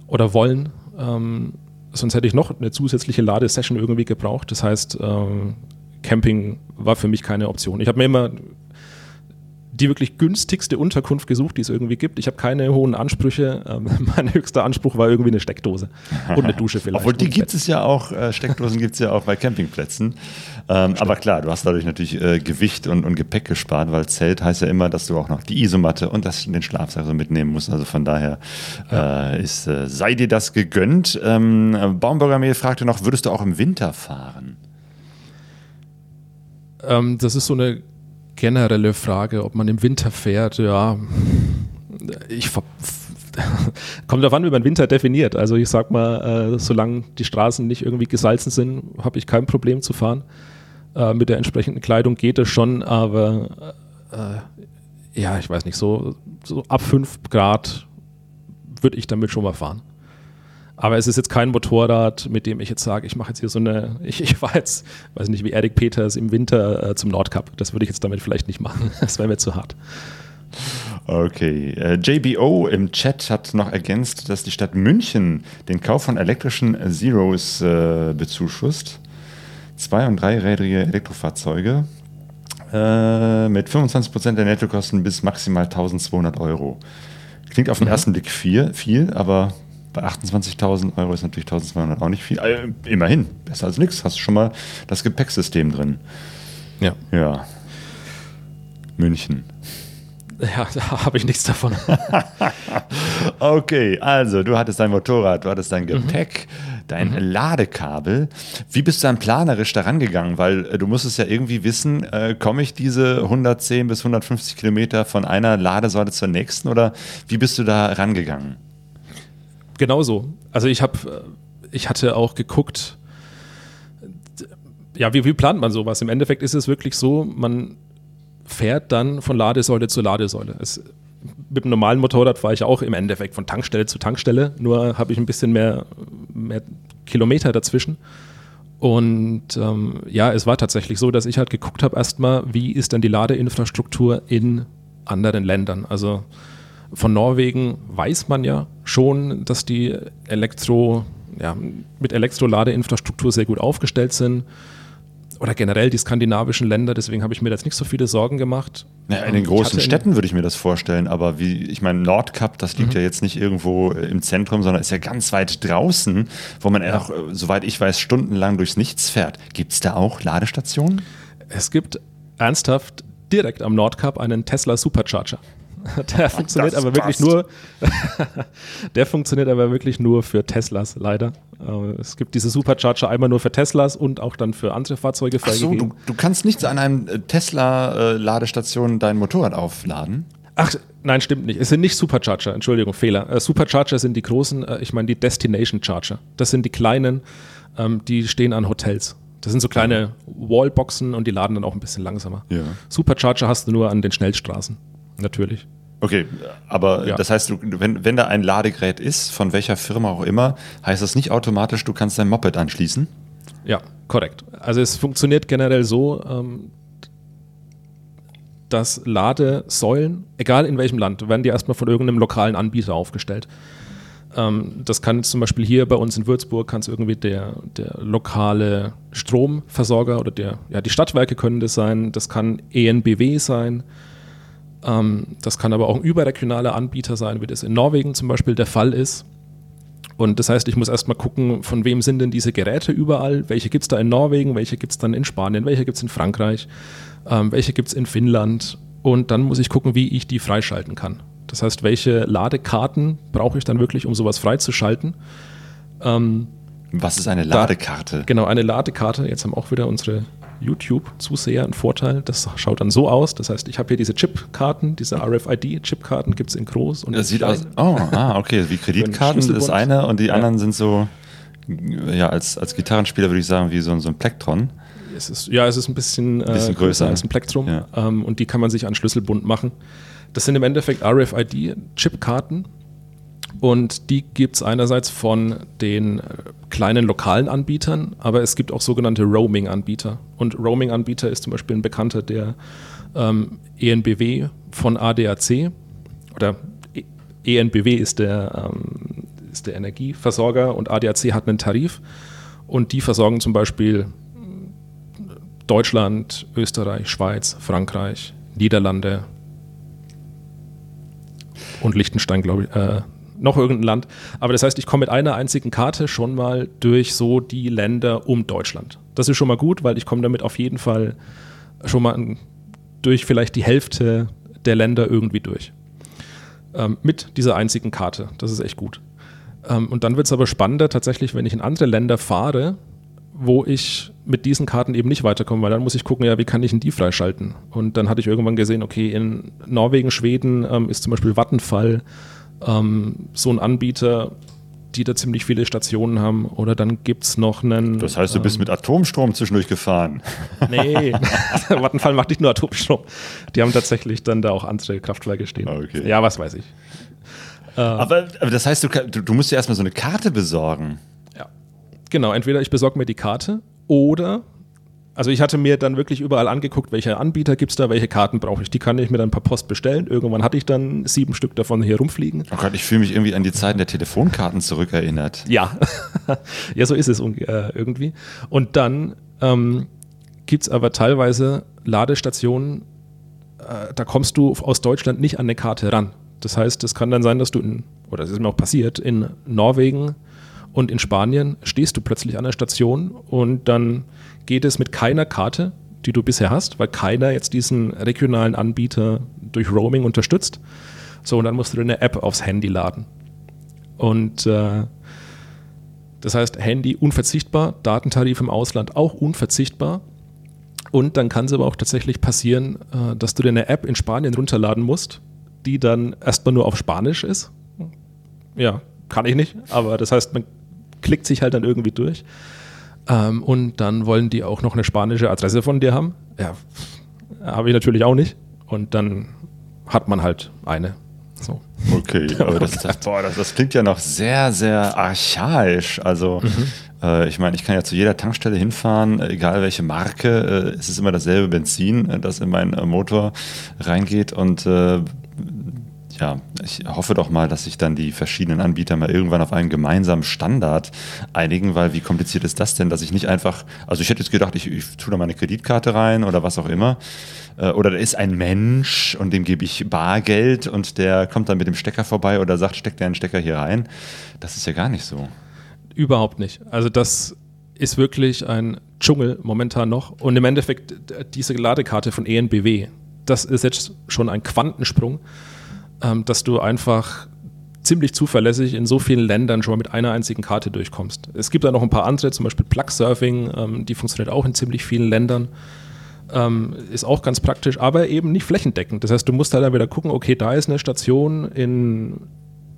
oder wollen. Ähm, sonst hätte ich noch eine zusätzliche Ladesession irgendwie gebraucht. Das heißt, ähm, Camping war für mich keine Option. Ich habe mir immer die wirklich günstigste Unterkunft gesucht, die es irgendwie gibt. Ich habe keine hohen Ansprüche. Ähm, [LAUGHS] mein höchster Anspruch war irgendwie eine Steckdose und eine Dusche vielleicht. Obwohl die gibt es ja auch, äh, Steckdosen gibt es ja auch bei Campingplätzen. Ähm, aber klar, du hast dadurch natürlich äh, Gewicht und, und Gepäck gespart, weil Zelt heißt ja immer, dass du auch noch die Isomatte und das, den Schlafsack so mitnehmen musst. Also von daher äh, ist, äh, sei dir das gegönnt. Ähm, Baumburger Mehl fragte noch, würdest du auch im Winter fahren? Ähm, das ist so eine generelle Frage, ob man im Winter fährt. Ja, ich [LAUGHS] kommt darauf an, wie man Winter definiert. Also ich sag mal, äh, solange die Straßen nicht irgendwie gesalzen sind, habe ich kein Problem zu fahren. Äh, mit der entsprechenden Kleidung geht es schon, aber äh, ja, ich weiß nicht, so, so ab 5 Grad würde ich damit schon mal fahren. Aber es ist jetzt kein Motorrad, mit dem ich jetzt sage, ich mache jetzt hier so eine, [LAUGHS] ich, ich war jetzt, weiß nicht, wie Erik Peters im Winter äh, zum Nordcup. Das würde ich jetzt damit vielleicht nicht machen. [LAUGHS] Das wäre mir zu hart. Okay. Äh, JBO im Chat hat noch ergänzt, dass die Stadt München den Kauf von elektrischen Zeros äh, bezuschusst. Zwei- und dreirädrige Elektrofahrzeuge äh, mit 25% der Nettokosten bis maximal 1200 Euro. Klingt auf den mhm. ersten Blick viel, viel, aber bei 28.000 Euro ist natürlich 1200 auch nicht viel. Äh, immerhin, besser als nichts. Hast du schon mal das Gepäcksystem drin. Ja. Ja. München. Ja, [LAUGHS] da habe ich nichts davon. [LAUGHS] okay, also du hattest dein Motorrad, du hattest dein mhm. Gepäck, mhm. dein mhm. Ladekabel. Wie bist du dann planerisch daran gegangen? Weil äh, du musstest ja irgendwie wissen, äh, komme ich diese 110 bis 150 Kilometer von einer Ladesäule zur nächsten oder wie bist du da rangegangen? Genauso. Also ich habe, äh, ich hatte auch geguckt, ja, wie, wie plant man sowas? Im Endeffekt ist es wirklich so, man fährt dann von Ladesäule zu Ladesäule. Es, mit dem normalen Motorrad fahre ich auch im Endeffekt von Tankstelle zu Tankstelle, nur habe ich ein bisschen mehr, mehr Kilometer dazwischen. Und ähm, ja, es war tatsächlich so, dass ich halt geguckt habe erstmal, wie ist denn die Ladeinfrastruktur in anderen Ländern. Also von Norwegen weiß man ja schon, dass die Elektro, ja, mit Elektroladeinfrastruktur sehr gut aufgestellt sind oder generell die skandinavischen Länder, deswegen habe ich mir jetzt nicht so viele Sorgen gemacht. Ja, in den großen Städten würde ich mir das vorstellen, aber wie, ich meine, Nordkap, das liegt mhm. ja jetzt nicht irgendwo äh, im Zentrum, sondern ist ja ganz weit draußen, wo man ja. auch, äh, soweit ich weiß, stundenlang durchs Nichts fährt. Gibt es da auch Ladestationen? Es gibt ernsthaft direkt am Nordkap einen Tesla Supercharger. [LAUGHS] Der funktioniert aber wirklich nur. [LAUGHS] der funktioniert aber wirklich nur für Teslas, leider. Äh, es gibt diese Supercharger einmal nur für Teslas und auch dann für andere Fahrzeuge Ach so, du, du kannst nicht an einem äh, Tesla-Ladestation dein Motorrad aufladen. Ach, nein, stimmt nicht. Es sind nicht Supercharger, Entschuldigung, Fehler. Äh, Supercharger sind die großen, ich meine die Destination Charger. Das sind die kleinen, ähm, die stehen an Hotels. Das sind so kleine Wallboxen und die laden dann auch ein bisschen langsamer. Ja. Supercharger hast du nur an den Schnellstraßen natürlich. Okay, aber ja. das heißt, du, wenn, wenn da ein Ladegerät ist, von welcher Firma auch immer, heißt das nicht automatisch, du kannst dein Moped anschließen? Ja, korrekt. Also es funktioniert generell so, ähm, dass Ladesäulen, egal in welchem Land, werden die erstmal von irgendeinem lokalen Anbieter aufgestellt. Ähm, das kann zum Beispiel hier bei uns in Würzburg, kann es irgendwie der, der lokale Stromversorger oder der, ja, die Stadtwerke können das sein, das kann ENBW sein, das kann aber auch ein überregionaler Anbieter sein, wie das in Norwegen zum Beispiel der Fall ist. Und das heißt, ich muss erstmal gucken, von wem sind denn diese Geräte überall? Welche gibt es da in Norwegen? Welche gibt es dann in Spanien? Welche gibt es in Frankreich? Ähm, welche gibt es in Finnland? Und dann muss ich gucken, wie ich die freischalten kann. Das heißt, welche Ladekarten brauche ich dann wirklich, um sowas freizuschalten? Ähm, Was ist eine Ladekarte? Da, genau, eine Ladekarte. Jetzt haben auch wieder unsere YouTube-Zuseher einen Vorteil. Das schaut dann so aus. Das heißt, ich habe hier diese Chipkarten, diese RFID-Chipkarten gibt es in groß und Das sieht aus. Oh, ah, okay. Wie Kreditkarten [LAUGHS] ist eine und die ja. anderen sind so, ja, als, als Gitarrenspieler würde ich sagen, wie so, so ein Plektron. Es ist, ja, es ist ein bisschen, ein bisschen äh, größer als ein Plektrum ja. ähm, und die kann man sich an Schlüsselbund machen. Das sind im Endeffekt RFID-Chipkarten und die gibt es einerseits von den äh, kleinen lokalen Anbietern, aber es gibt auch sogenannte Roaming-Anbieter. Und Roaming-Anbieter ist zum Beispiel ein Bekannter der ähm, ENBW von ADAC oder ENBW ist der, ähm, ist der Energieversorger und ADAC hat einen Tarif und die versorgen zum Beispiel Deutschland, Österreich, Schweiz, Frankreich, Niederlande und Liechtenstein, glaube ich, äh, noch irgendein Land. Aber das heißt, ich komme mit einer einzigen Karte schon mal durch so die Länder um Deutschland. Das ist schon mal gut, weil ich komme damit auf jeden Fall schon mal durch vielleicht die Hälfte der Länder irgendwie durch. Ähm, mit dieser einzigen Karte. Das ist echt gut. Ähm, und dann wird es aber spannender tatsächlich, wenn ich in andere Länder fahre, wo ich mit diesen Karten eben nicht weiterkomme, weil dann muss ich gucken, ja, wie kann ich denn die freischalten? Und dann hatte ich irgendwann gesehen, okay, in Norwegen, Schweden ähm, ist zum Beispiel Vattenfall ähm, so ein Anbieter, die da ziemlich viele Stationen haben. Oder dann gibt es noch einen. Das heißt, du bist ähm, mit Atomstrom zwischendurch gefahren. [LAUGHS] Nee, [LAUGHS] Vattenfall macht nicht nur Atomstrom. Die haben tatsächlich dann da auch andere Kraftwerke stehen. Okay. Ja, was weiß ich. aber, aber das heißt, du, du musst dir erstmal so eine Karte besorgen. Ja. Genau, entweder ich besorge mir die Karte oder, also ich hatte mir dann wirklich überall angeguckt, welche Anbieter gibt es da, welche Karten brauche ich. Die kann ich mir dann per Post bestellen. Irgendwann hatte ich dann sieben Stück davon hier rumfliegen. Oh Gott, ich fühle mich irgendwie an die Zeiten der Telefonkarten zurückerinnert. Ja, [LAUGHS] ja, so ist es äh, irgendwie. Und dann ähm, gibt es aber teilweise Ladestationen, äh, da kommst du aus Deutschland nicht an eine Karte ran. Das heißt, es kann dann sein, dass du in, oder das ist mir auch passiert, in Norwegen und in Spanien stehst du plötzlich an der Station und dann geht es mit keiner Karte, die du bisher hast, weil keiner jetzt diesen regionalen Anbieter durch Roaming unterstützt. So, und dann musst du dir eine App aufs Handy laden. Und äh, das heißt, Handy unverzichtbar, Datentarif im Ausland auch unverzichtbar. Und dann kann es aber auch tatsächlich passieren, äh, dass du dir eine App in Spanien runterladen musst, die dann erstmal nur auf Spanisch ist. Ja, kann ich nicht, aber das heißt, man klickt sich halt dann irgendwie durch. Ähm, und dann wollen die auch noch eine spanische Adresse von dir haben. Ja, habe ich natürlich auch nicht. Und dann hat man halt eine. So. Okay, [LAUGHS] aber das, das, boah, das, das klingt ja noch sehr, sehr archaisch. Also, äh, ich meine, ich kann ja zu jeder Tankstelle hinfahren, egal welche Marke, äh, es ist immer dasselbe Benzin, äh, das in meinen äh, Motor reingeht und äh, ja, ich hoffe doch mal, dass sich dann die verschiedenen Anbieter mal irgendwann auf einen gemeinsamen Standard einigen, weil wie kompliziert ist das denn, dass ich nicht einfach, also ich hätte jetzt gedacht, ich, ich tue da mal eine Kreditkarte rein oder was auch immer. Äh, Oder da ist ein Mensch und dem gebe ich Bargeld und der kommt dann mit dem Stecker vorbei oder sagt, steck deinen Stecker hier rein. Das ist ja gar nicht so. Überhaupt nicht. Also das ist wirklich ein Dschungel momentan noch. Und im Endeffekt, diese Ladekarte von ENBW, das ist jetzt schon ein Quantensprung, ähm, dass du einfach ziemlich zuverlässig in so vielen Ländern schon mal mit einer einzigen Karte durchkommst. Es gibt da noch ein paar andere, zum Beispiel Plug Surfing, ähm, die funktioniert auch in ziemlich vielen Ländern. Ähm, ist auch ganz praktisch, aber eben nicht flächendeckend. Das heißt, du musst da dann wieder gucken, okay, da ist eine Station in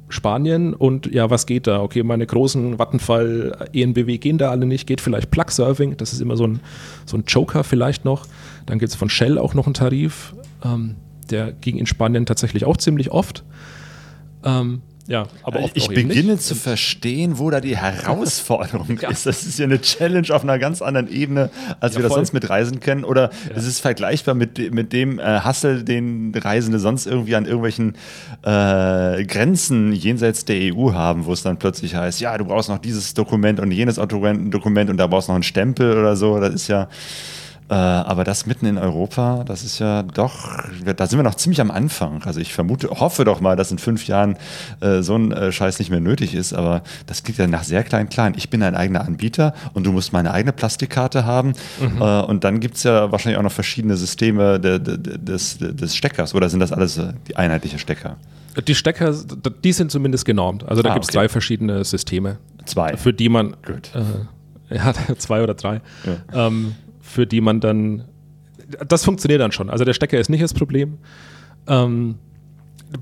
Spanien und ja, was geht da? Okay, meine großen Vattenfall, ENBW gehen da alle nicht, geht vielleicht Plug Surfing, das ist immer so ein, so ein Joker vielleicht noch. Dann gibt es von Shell auch noch einen Tarif, ähm, der ging in Spanien tatsächlich auch ziemlich oft. Ähm, ja, aber oft ich beginne zu verstehen, wo da die Herausforderung [LAUGHS] ist. Das ist ja eine Challenge auf einer ganz anderen Ebene, als Ja, wir das voll. sonst mit Reisen kennen. Oder es ist vergleichbar mit, mit dem äh, Hassel, den Reisende sonst irgendwie an irgendwelchen äh, Grenzen jenseits der EU haben, wo es dann plötzlich heißt, ja, du brauchst noch dieses Dokument und jenes Dokument und da brauchst du noch einen Stempel oder so. Das ist ja äh, aber das mitten in Europa, das ist ja doch, da sind wir noch ziemlich am Anfang. Also ich vermute, hoffe doch mal, dass in fünf Jahren äh, so ein äh, Scheiß nicht mehr nötig ist, aber das klingt ja nach sehr klein klein. Ich bin ein eigener Anbieter und du musst meine eigene Plastikkarte haben äh, und dann gibt es ja wahrscheinlich auch noch verschiedene Systeme de, de, de, des, des Steckers oder sind das alles äh, die einheitliche Stecker? Die Stecker, die sind zumindest genormt. Also da Ah, gibt es okay. drei verschiedene Systeme, Zwei. für die man, Gut. [LAUGHS] ja, zwei oder drei, ähm, für die man dann, das funktioniert dann schon. Also der Stecker ist nicht das Problem. Ähm,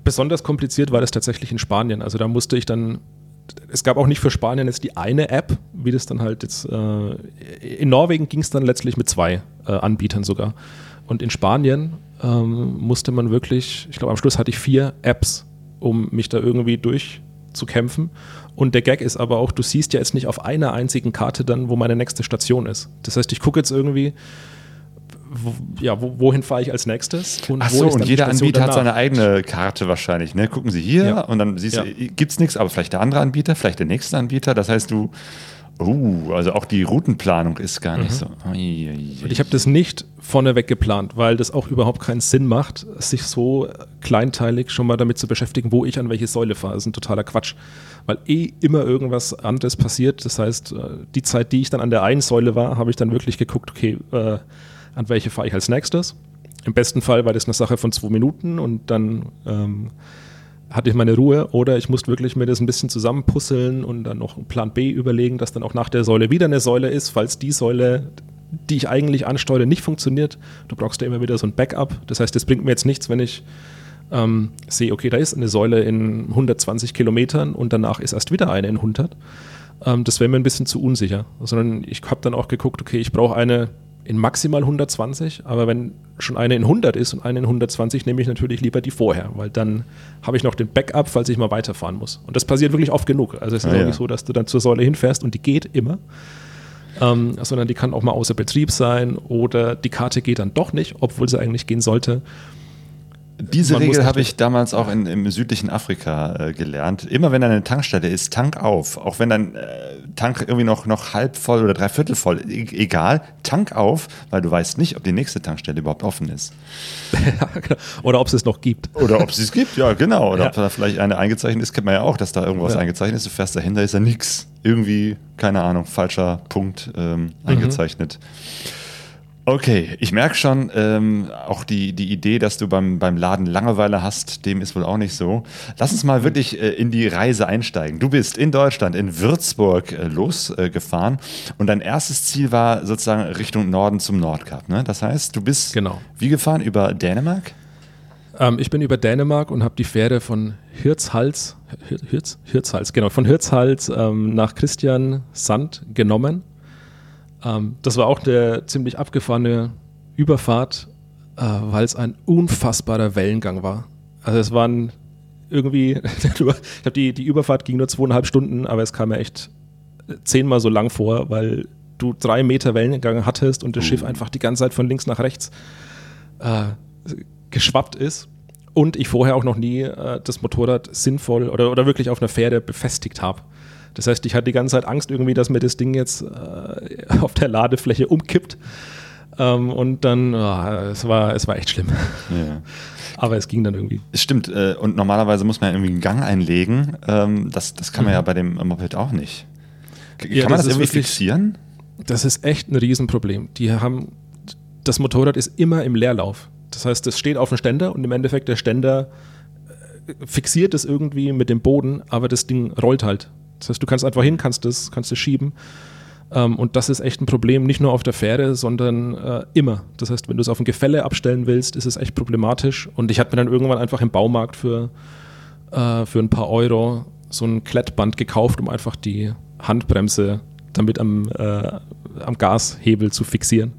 besonders kompliziert war das tatsächlich in Spanien. Also da musste ich dann, es gab auch nicht für Spanien jetzt die eine App, wie das dann halt jetzt, äh, in Norwegen ging es dann letztlich mit zwei äh, Anbietern sogar. Und in Spanien ähm, musste man wirklich, ich glaube am Schluss hatte ich vier Apps, um mich da irgendwie durchzukämpfen. Und der Gag ist aber auch, du siehst ja jetzt nicht auf einer einzigen Karte dann, wo meine nächste Station ist. Das heißt, ich gucke jetzt irgendwie, wo, ja, wo, wohin fahre ich als nächstes? Und Ach wo so, und jeder Anbieter hat danach? seine eigene Karte wahrscheinlich. Ne? Gucken Sie hier Ja. und dann siehst Ja. du, gibt's nichts, aber vielleicht der andere Anbieter, vielleicht der nächste Anbieter. Das heißt, du, uh, also auch die Routenplanung ist gar nicht so. Ui, ui, ui. Und ich habe das nicht vorneweg geplant, weil das auch überhaupt keinen Sinn macht, sich so kleinteilig schon mal damit zu beschäftigen, wo ich an welche Säule fahre. Das ist ein totaler Quatsch. Weil eh immer irgendwas anderes passiert. Das heißt, äh, die Zeit, die ich dann an der einen Säule war, habe ich dann wirklich geguckt, okay, äh, an welche fahre ich als nächstes. Im besten Fall war das eine Sache von zwei Minuten und dann ähm, hatte ich meine Ruhe oder ich musste wirklich mir das ein bisschen zusammenpuzzeln und dann noch einen Plan B überlegen, dass dann auch nach der Säule wieder eine Säule ist, falls die Säule, die ich eigentlich ansteuere, nicht funktioniert. Du brauchst ja immer wieder so ein Backup. Das heißt, das bringt mir jetzt nichts, wenn ich ähm, sehe, okay, da ist eine Säule in 120 Kilometern und danach ist erst wieder eine in 100. Ähm, das wäre mir ein bisschen zu unsicher. Sondern ich habe dann auch geguckt, okay, ich brauche eine in maximal 120, aber wenn schon eine in 100 ist und eine in 120, nehme ich natürlich lieber die vorher, weil dann habe ich noch den Backup, falls ich mal weiterfahren muss. Und das passiert wirklich oft genug. Also es ist Ah, ja. nicht so, dass du dann zur Säule hinfährst und die geht immer, ähm, sondern die kann auch mal außer Betrieb sein oder die Karte geht dann doch nicht, obwohl sie eigentlich gehen sollte. Diese Man Regel habe ich damals auch in, im südlichen Afrika äh, gelernt. Immer wenn eine Tankstelle ist, Tank auf. Auch wenn dein äh, Tank irgendwie noch, noch halb voll oder dreiviertel voll, e egal, Tank auf, weil du weißt nicht, ob die nächste Tankstelle überhaupt offen ist. [LAUGHS] oder ob es es noch gibt. Oder ob es es gibt, ja, genau. Oder Ja. ob da vielleicht eine eingezeichnet ist, kennt man ja auch, dass da irgendwas Ja. eingezeichnet ist. Du fährst dahinter, ist da nichts. Irgendwie, keine Ahnung, falscher Punkt ähm, eingezeichnet. Okay, ich merke schon, ähm, auch die, die Idee, dass du beim, beim Laden Langeweile hast, dem ist wohl auch nicht so. Lass uns mal wirklich äh, in die Reise einsteigen. Du bist in Deutschland, in Würzburg äh, losgefahren äh, und dein erstes Ziel war sozusagen Richtung Norden zum Nordkap. Ne? Das heißt, du bist Genau. wie gefahren? Über Dänemark? Ähm, ich bin über Dänemark und habe die Fähre von Hirtshals, Hir- Hirts, Hirtshals, genau, von Hirtshals ähm, nach Christian Sand genommen. Ähm, das war auch eine ziemlich abgefahrene Überfahrt, äh, weil es ein unfassbarer Wellengang war. Also es waren irgendwie, [LAUGHS] ich glaube, die, die Überfahrt ging nur zweieinhalb Stunden, aber es kam mir echt zehnmal so lang vor, weil du drei Meter Wellengang hattest und das Schiff einfach die ganze Zeit von links nach rechts äh, geschwappt ist und ich vorher auch noch nie äh, das Motorrad sinnvoll oder, oder wirklich auf einer Fähre befestigt habe. Das heißt, ich hatte die ganze Zeit Angst irgendwie, dass mir das Ding jetzt äh, [LAUGHS] auf der Ladefläche umkippt. Ähm, und dann, ah, es, war, es war echt schlimm. Ja. [LAUGHS] Aber es ging dann irgendwie. Es Stimmt, äh, und normalerweise muss man irgendwie einen Gang einlegen. Ähm, das, das kann man Mhm. ja bei dem Moped auch nicht. K- Ja, kann man das das irgendwie wirklich- fixieren? Das ist echt ein Riesenproblem. Die haben, das Motorrad ist immer im Leerlauf. Das heißt, es steht auf dem Ständer und im Endeffekt der Ständer fixiert es irgendwie mit dem Boden, aber das Ding rollt halt. Das heißt, du kannst einfach hin, kannst es kannst schieben. Ähm, und das ist echt ein Problem, nicht nur auf der Fähre, sondern äh, immer. Das heißt, wenn du es auf ein Gefälle abstellen willst, ist es echt problematisch. Und ich hatte mir dann irgendwann einfach im Baumarkt für, äh, für ein paar Euro so ein Klettband gekauft, um einfach die Handbremse damit am, äh, am Gashebel zu fixieren.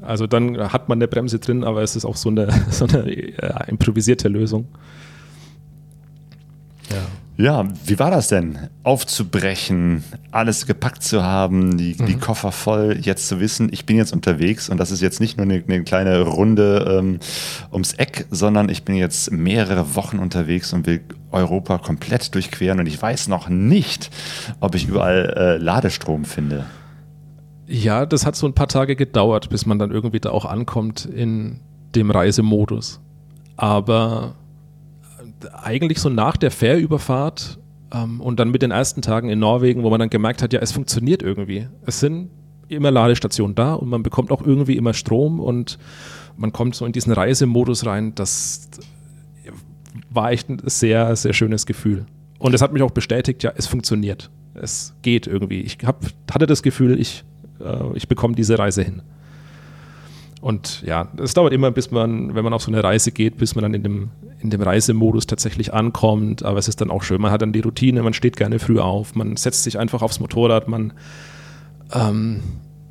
Also dann hat man eine Bremse drin, aber es ist auch so eine, [LAUGHS] so eine äh, improvisierte Lösung. Ja. Ja, wie war das denn? Aufzubrechen, alles gepackt zu haben, die, Mhm. die Koffer voll, jetzt zu wissen, ich bin jetzt unterwegs und das ist jetzt nicht nur eine, eine kleine Runde ähm, ums Eck, sondern ich bin jetzt mehrere Wochen unterwegs und will Europa komplett durchqueren und ich weiß noch nicht, ob ich überall äh, Ladestrom finde. Ja, das hat so ein paar Tage gedauert, bis man dann irgendwie da auch ankommt in dem Reisemodus. Aber eigentlich so nach der Fährüberfahrt ähm, und dann mit den ersten Tagen in Norwegen, wo man dann gemerkt hat, ja, es funktioniert irgendwie. Es sind immer Ladestationen da und man bekommt auch irgendwie immer Strom und man kommt so in diesen Reisemodus rein. Das war echt ein sehr, sehr schönes Gefühl. Und es hat mich auch bestätigt, ja, es funktioniert. Es geht irgendwie. Ich hab, hatte das Gefühl, ich, äh, ich bekomme diese Reise hin. Und ja, es dauert immer, bis man, wenn man auf so eine Reise geht, bis man dann in dem, in dem Reisemodus tatsächlich ankommt. Aber es ist dann auch schön. Man hat dann die Routine, man steht gerne früh auf, man setzt sich einfach aufs Motorrad, man ähm,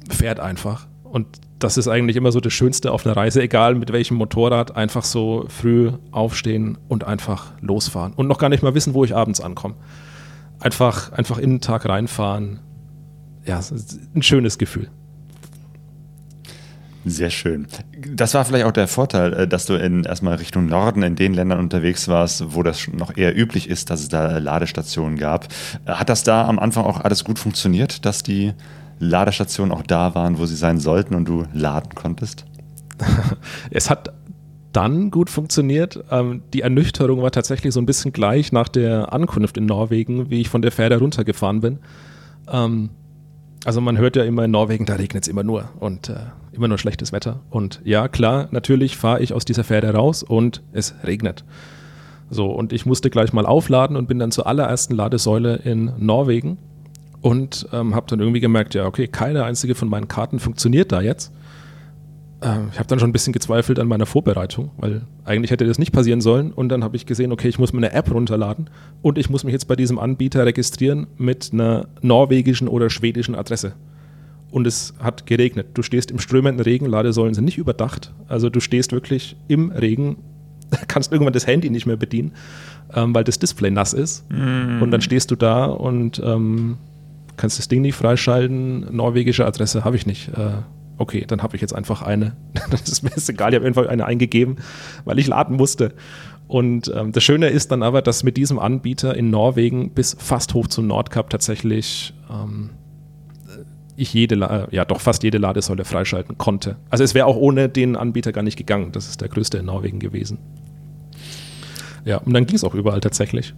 fährt einfach. Und das ist eigentlich immer so das Schönste auf einer Reise, egal mit welchem Motorrad, einfach so früh aufstehen und einfach losfahren. Und noch gar nicht mal wissen, wo ich abends ankomme. Einfach, einfach in den Tag reinfahren. Ja, ein schönes Gefühl. Sehr schön. Das war vielleicht auch der Vorteil, äh, dass du in, erstmal Richtung Norden in den Ländern unterwegs warst, wo das noch eher üblich ist, dass es da Ladestationen gab. Äh, Hat das da am Anfang auch alles gut funktioniert, dass die Ladestationen auch da waren, wo sie sein sollten und du laden konntest? [LAUGHS] Es hat dann gut funktioniert. Ähm, die Ernüchterung war tatsächlich so ein bisschen gleich nach der Ankunft in Norwegen, wie ich von der Fähre runtergefahren bin. Ähm, also man hört ja immer in Norwegen, da regnet es immer nur und äh, immer nur schlechtes Wetter. Und ja, klar, natürlich fahre ich aus dieser Fähre raus und es regnet. So, und ich musste gleich mal aufladen und bin dann zur allerersten Ladesäule in Norwegen und ähm, habe dann irgendwie gemerkt, ja, okay, keine einzige von meinen Karten funktioniert da jetzt. Ähm, ich habe dann schon ein bisschen gezweifelt an meiner Vorbereitung, weil eigentlich hätte das nicht passieren sollen. Und dann habe ich gesehen, okay, ich muss mir eine App runterladen und ich muss mich jetzt bei diesem Anbieter registrieren mit einer norwegischen oder schwedischen Adresse. Und es hat geregnet. Du stehst im strömenden Regen, Ladesäulen sind nicht überdacht. Also du stehst wirklich im Regen, [LAUGHS] kannst irgendwann das Handy nicht mehr bedienen, ähm, weil das Display nass ist. Mm. Und dann stehst du da und ähm, kannst das Ding nicht freischalten. Norwegische Adresse habe ich nicht. Äh, okay, dann habe ich jetzt einfach eine. [LAUGHS] das ist mir egal, ich habe einfach eine eingegeben, weil ich laden musste. Und ähm, das Schöne ist dann aber, dass mit diesem Anbieter in Norwegen bis fast hoch zum Nordkap tatsächlich ähm, ich jede, äh, ja doch fast jede Ladesäule freischalten konnte. Also es wäre auch ohne den Anbieter gar nicht gegangen. Das ist der größte in Norwegen gewesen. Ja, und dann ging es auch überall tatsächlich.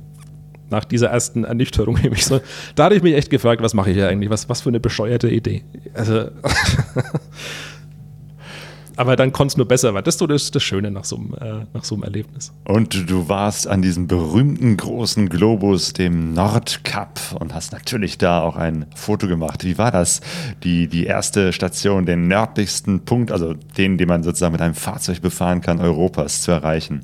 Nach dieser ersten Ernüchterung, [LAUGHS] so, da hatte ich mich echt gefragt, was mache ich hier eigentlich? Was, was für eine bescheuerte Idee. Also [LAUGHS] aber dann konnte es nur besser werden. Das ist so das, das Schöne nach so, einem, äh, nach so einem Erlebnis. Und du warst an diesem berühmten großen Globus, dem Nordkap, und hast natürlich da auch ein Foto gemacht. Wie war das, die, die erste Station, den nördlichsten Punkt, also den, den man sozusagen mit einem Fahrzeug befahren kann, Europas zu erreichen?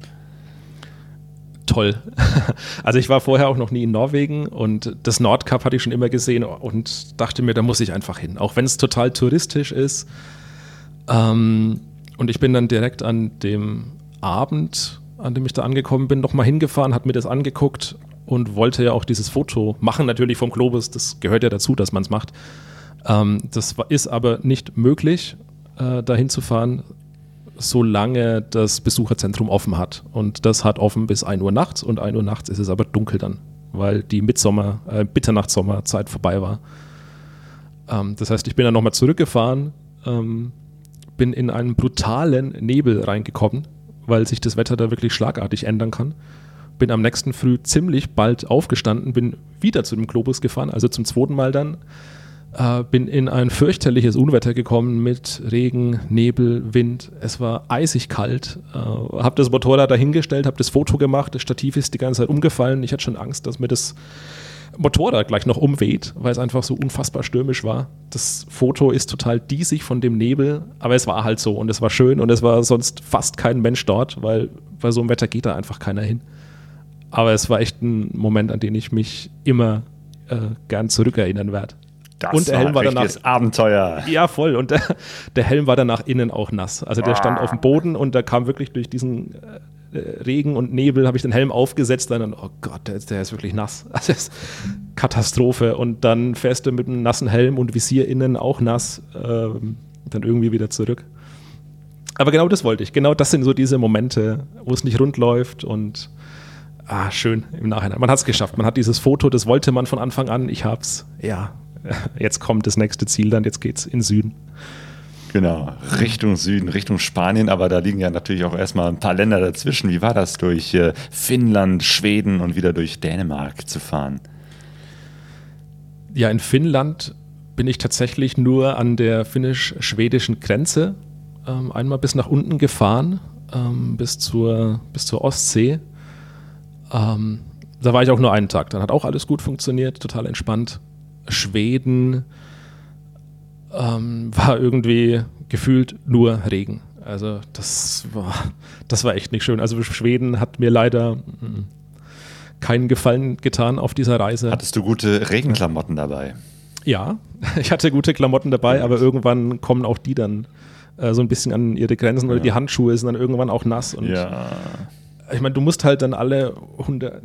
toll. [LAUGHS] Also ich war vorher auch noch nie in Norwegen und das Nordkap hatte ich schon immer gesehen und dachte mir, da muss ich einfach hin. Auch wenn es total touristisch ist, ähm, und ich bin dann direkt an dem Abend, an dem ich da angekommen bin, nochmal hingefahren, hat mir das angeguckt und wollte ja auch dieses Foto machen, natürlich vom Globus. Das gehört ja dazu, dass man es macht. Ähm, das ist aber nicht möglich, äh, dahin zu solange das Besucherzentrum offen hat. Und das hat offen bis 1 Uhr nachts und 1 Uhr nachts ist es aber dunkel dann, weil die Mitsommer, äh, Mitternachtssommerzeit vorbei war. Ähm, das heißt, ich bin dann nochmal zurückgefahren, ähm, bin in einen brutalen Nebel reingekommen, weil sich das Wetter da wirklich schlagartig ändern kann. Bin am nächsten Früh ziemlich bald aufgestanden, bin wieder zu dem Globus gefahren, also zum zweiten Mal dann. Äh, bin in ein fürchterliches Unwetter gekommen mit Regen, Nebel, Wind. Es war eisig kalt. Äh, habe das Motorrad dahingestellt, habe das Foto gemacht. Das Stativ ist die ganze Zeit umgefallen. Ich hatte schon Angst, dass mir das Motorrad gleich noch umweht, weil es einfach so unfassbar stürmisch war. Das Foto ist total diesig von dem Nebel, aber es war halt so und es war schön und es war sonst fast kein Mensch dort, weil bei so einem Wetter geht da einfach keiner hin. Aber es war echt ein Moment, an den ich mich immer äh, gern zurückerinnern werde. Das und der Helm war danach Abenteuer. Ja, voll. Und der, der, Helm war danach innen auch nass. Also der stand auf dem Boden und da kam wirklich durch diesen äh, Regen und Nebel habe ich den Helm aufgesetzt, dann, oh Gott, der, der ist wirklich nass. [LAUGHS] Das ist Katastrophe. Und dann fährst du mit einem nassen Helm und Visier innen auch nass, ähm, dann irgendwie wieder zurück. Aber genau das wollte ich. Genau das sind so diese Momente, wo es nicht rund läuft und ah, schön im Nachhinein. Man hat es geschafft. Man hat dieses Foto, das wollte man von Anfang an. Ich hab's. Ja, [LAUGHS] jetzt kommt das nächste Ziel dann, jetzt geht's in Süden. Genau, Richtung Süden, Richtung Spanien, aber da liegen ja natürlich auch erstmal ein paar Länder dazwischen. Wie war das, durch äh, Finnland, Schweden und wieder durch Dänemark zu fahren? Ja, in Finnland bin ich tatsächlich nur an der finnisch-schwedischen Grenze ähm, einmal bis nach unten gefahren, ähm, bis, zur, bis zur Ostsee. Ähm, da war ich auch nur einen Tag. Dann hat auch alles gut funktioniert, total entspannt. Schweden ähm, war irgendwie gefühlt nur Regen. Also das war, das war echt nicht schön. Also Schweden hat mir leider mm, keinen Gefallen getan auf dieser Reise. Hattest du gute Regenklamotten dabei? Ja, [LAUGHS] ich hatte gute Klamotten dabei, aber irgendwann kommen auch die dann äh, so ein bisschen an ihre Grenzen, weil ja. die Handschuhe sind dann irgendwann auch nass. Und ja. Ich meine, du musst halt dann alle 100,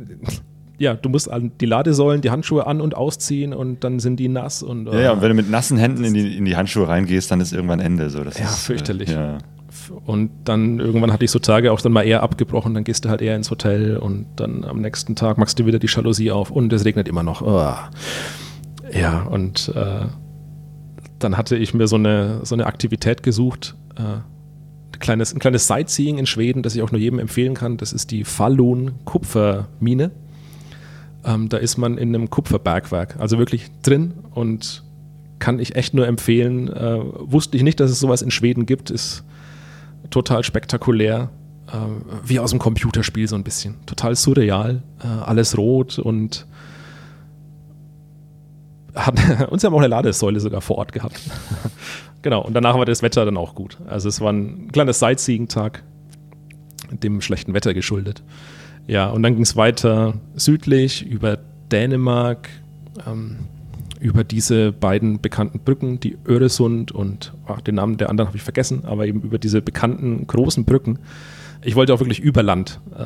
ja, du musst die Ladesäulen, die Handschuhe an- und ausziehen und dann sind die nass. Und, ja, ja, und wenn du mit nassen Händen in die, in die Handschuhe reingehst, dann ist irgendwann Ende. So. Das ja, ist, fürchterlich. Äh, ja. Und dann irgendwann hatte ich so Tage auch dann mal eher abgebrochen, dann gehst du halt eher ins Hotel und dann am nächsten Tag machst du wieder die Jalousie auf und es regnet immer noch. Oh. Ja, und äh, dann hatte ich mir so eine, so eine Aktivität gesucht, äh, ein kleines, ein kleines Sightseeing in Schweden, das ich auch nur jedem empfehlen kann. Das ist die Falun Kupfermine. Ähm, da ist man in einem Kupferbergwerk, also wirklich drin und kann ich echt nur empfehlen. Äh, wusste ich nicht, dass es sowas in Schweden gibt, ist total spektakulär. Äh, wie aus einem Computerspiel so ein bisschen. Total surreal, äh, alles rot und hat, [LAUGHS] uns haben auch eine Ladesäule sogar vor Ort gehabt. [LAUGHS] genau, und danach war das Wetter dann auch gut. Also es war ein kleines Sightseeing-Tag, dem schlechten Wetter geschuldet. Ja, und dann ging es weiter südlich über Dänemark, ähm, über diese beiden bekannten Brücken, die Öresund und ach, den Namen der anderen habe ich vergessen, aber eben über diese bekannten großen Brücken. Ich wollte auch wirklich über Land äh,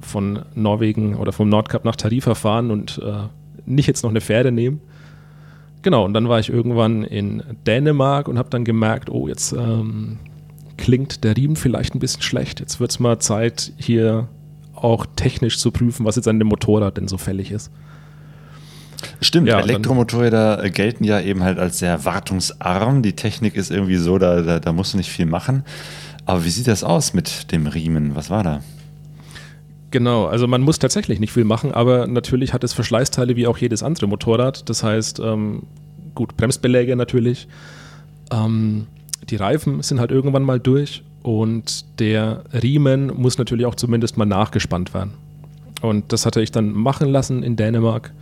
von Norwegen oder vom Nordkap nach Tarifa fahren und äh, nicht jetzt noch eine Fähre nehmen. Genau, und dann war ich irgendwann in Dänemark und habe dann gemerkt, oh, jetzt ähm, klingt der Riemen vielleicht ein bisschen schlecht. Jetzt wird es mal Zeit, hier auch technisch zu prüfen, was jetzt an dem Motorrad denn so fällig ist. Stimmt, ja, Elektromotorräder gelten ja eben halt als sehr wartungsarm. Die Technik ist irgendwie so, da, da, da musst du nicht viel machen. Aber wie sieht das aus mit dem Riemen? Was war da? Genau, also man muss tatsächlich nicht viel machen, aber natürlich hat es Verschleißteile wie auch jedes andere Motorrad. Das heißt, ähm, gut, Bremsbeläge natürlich. Ähm, die Reifen sind halt irgendwann mal durch und der Riemen muss natürlich auch zumindest mal nachgespannt werden. Und das hatte ich dann machen lassen in Dänemark.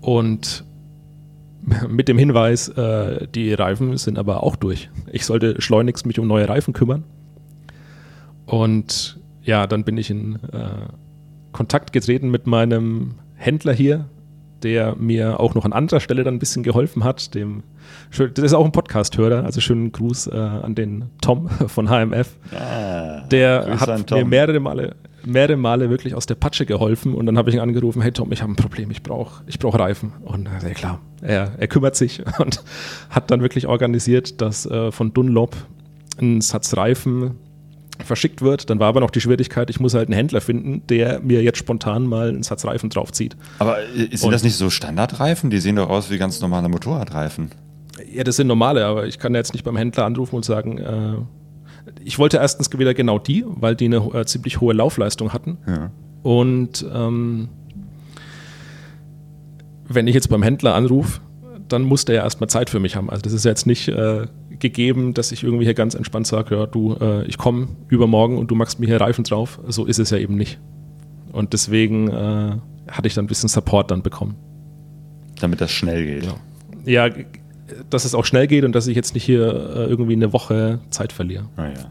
Und [LAUGHS] mit dem Hinweis, äh, die Reifen sind aber auch durch. Ich sollte schleunigst mich um neue Reifen kümmern. Und ja, dann bin ich in äh, Kontakt getreten mit meinem Händler hier, der mir auch noch an anderer Stelle dann ein bisschen geholfen hat. Dem, das ist auch ein Podcast-Hörer, also schönen Gruß äh, an den Tom [LAUGHS] von HMF. Ah, der hat mir mehrere Male, mehrere Male wirklich aus der Patsche geholfen und dann habe ich ihn angerufen, hey Tom, ich habe ein Problem, ich brauche ich brauch Reifen. Und ja klar, er, er kümmert sich [LAUGHS] und hat dann wirklich organisiert, dass äh, von Dunlop ein Satz Reifen verschickt wird. Dann war aber noch die Schwierigkeit, ich muss halt einen Händler finden, der mir jetzt spontan mal einen Satz Reifen draufzieht. Aber äh, sind das nicht so Standardreifen? Die sehen doch aus wie ganz normale Motorradreifen. Ja, das sind normale, aber ich kann jetzt nicht beim Händler anrufen und sagen, äh, ich wollte erstens wieder genau die, weil die eine äh, ziemlich hohe Laufleistung hatten. Ja. Und ähm, wenn ich jetzt beim Händler anrufe, dann muss der ja erstmal Zeit für mich haben. Also das ist jetzt nicht äh, gegeben, dass ich irgendwie hier ganz entspannt sage, ja, du, äh, ich komme übermorgen und du machst mir hier Reifen drauf. So ist es ja eben nicht. Und deswegen äh, hatte ich dann ein bisschen Support dann bekommen. Damit das schnell geht. Ja. ja, dass es auch schnell geht und dass ich jetzt nicht hier äh, irgendwie eine Woche Zeit verliere. Ah, ja.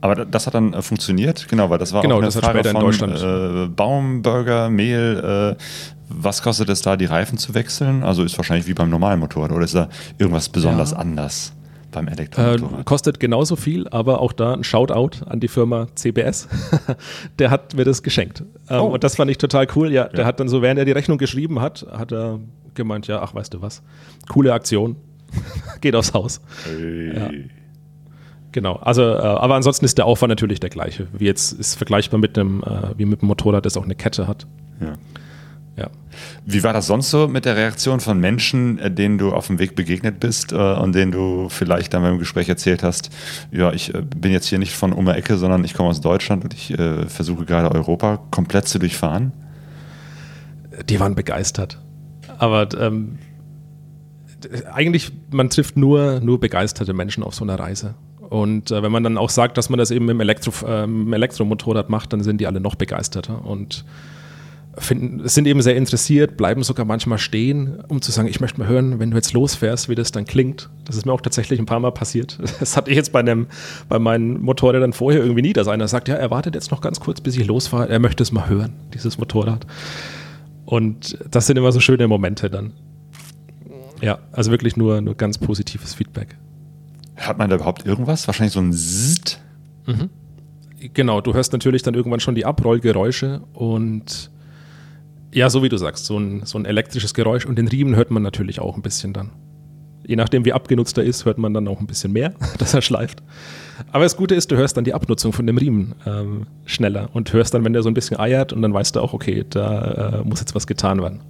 Aber das hat dann äh, funktioniert, genau, weil das war genau, auch eine das Frage von, in Deutschland. Äh, Baumburger, Mehl, äh, was kostet es da, die Reifen zu wechseln? Also ist wahrscheinlich wie beim normalen Motorrad oder ist da irgendwas besonders ja. anders beim Elektromotorrad? Äh, kostet genauso viel, aber auch da ein Shoutout an die Firma CBS. [LAUGHS] der hat mir das geschenkt. Ähm, oh. Und das fand ich total cool. Ja, ja, der hat dann so, während er die Rechnung geschrieben hat, hat er gemeint, ja, ach, weißt du was, coole Aktion. [LAUGHS] Geht aufs Haus. Hey. Ja. Genau, also, äh, aber ansonsten ist der Aufwand natürlich der gleiche. Wie jetzt ist vergleichbar mit einem, äh, wie mit einem Motorrad, das auch eine Kette hat. Ja. Ja. Wie war das sonst so mit der Reaktion von Menschen, äh, denen du auf dem Weg begegnet bist äh, und denen du vielleicht dann beim Gespräch erzählt hast, ja, ich äh, bin jetzt hier nicht von um Ecke, sondern ich komme aus Deutschland und ich äh, versuche gerade Europa komplett zu durchfahren? Die waren begeistert. Aber ähm, eigentlich, man trifft nur, nur begeisterte Menschen auf so einer Reise. Und äh, wenn man dann auch sagt, dass man das eben im, Elektro, äh, im Elektromotorrad macht, dann sind die alle noch begeisterter. Und finden, sind eben sehr interessiert, bleiben sogar manchmal stehen, um zu sagen, ich möchte mal hören, wenn du jetzt losfährst, wie das dann klingt. Das ist mir auch tatsächlich ein paar Mal passiert. [LAUGHS] Das hatte ich jetzt bei, einem, bei meinen Motorrädern vorher irgendwie nie, dass einer sagt, ja, er wartet jetzt noch ganz kurz, bis ich losfahre, er möchte es mal hören, dieses Motorrad. Und das sind immer so schöne Momente dann. Ja, also wirklich nur, nur ganz positives Feedback. Hört man da überhaupt irgendwas? Wahrscheinlich so ein Zzt. Mhm. Genau, du hörst natürlich dann irgendwann schon die Abrollgeräusche und ja, so wie du sagst, so ein, so ein elektrisches Geräusch und den Riemen hört man natürlich auch ein bisschen dann. Je nachdem, wie abgenutzt er ist, hört man dann auch ein bisschen mehr, [LAUGHS] dass er schleift. Aber das Gute ist, du hörst dann die Abnutzung von dem Riemen ähm, schneller und hörst dann, wenn der so ein bisschen eiert und dann weißt du auch, okay, da äh, muss jetzt was getan werden.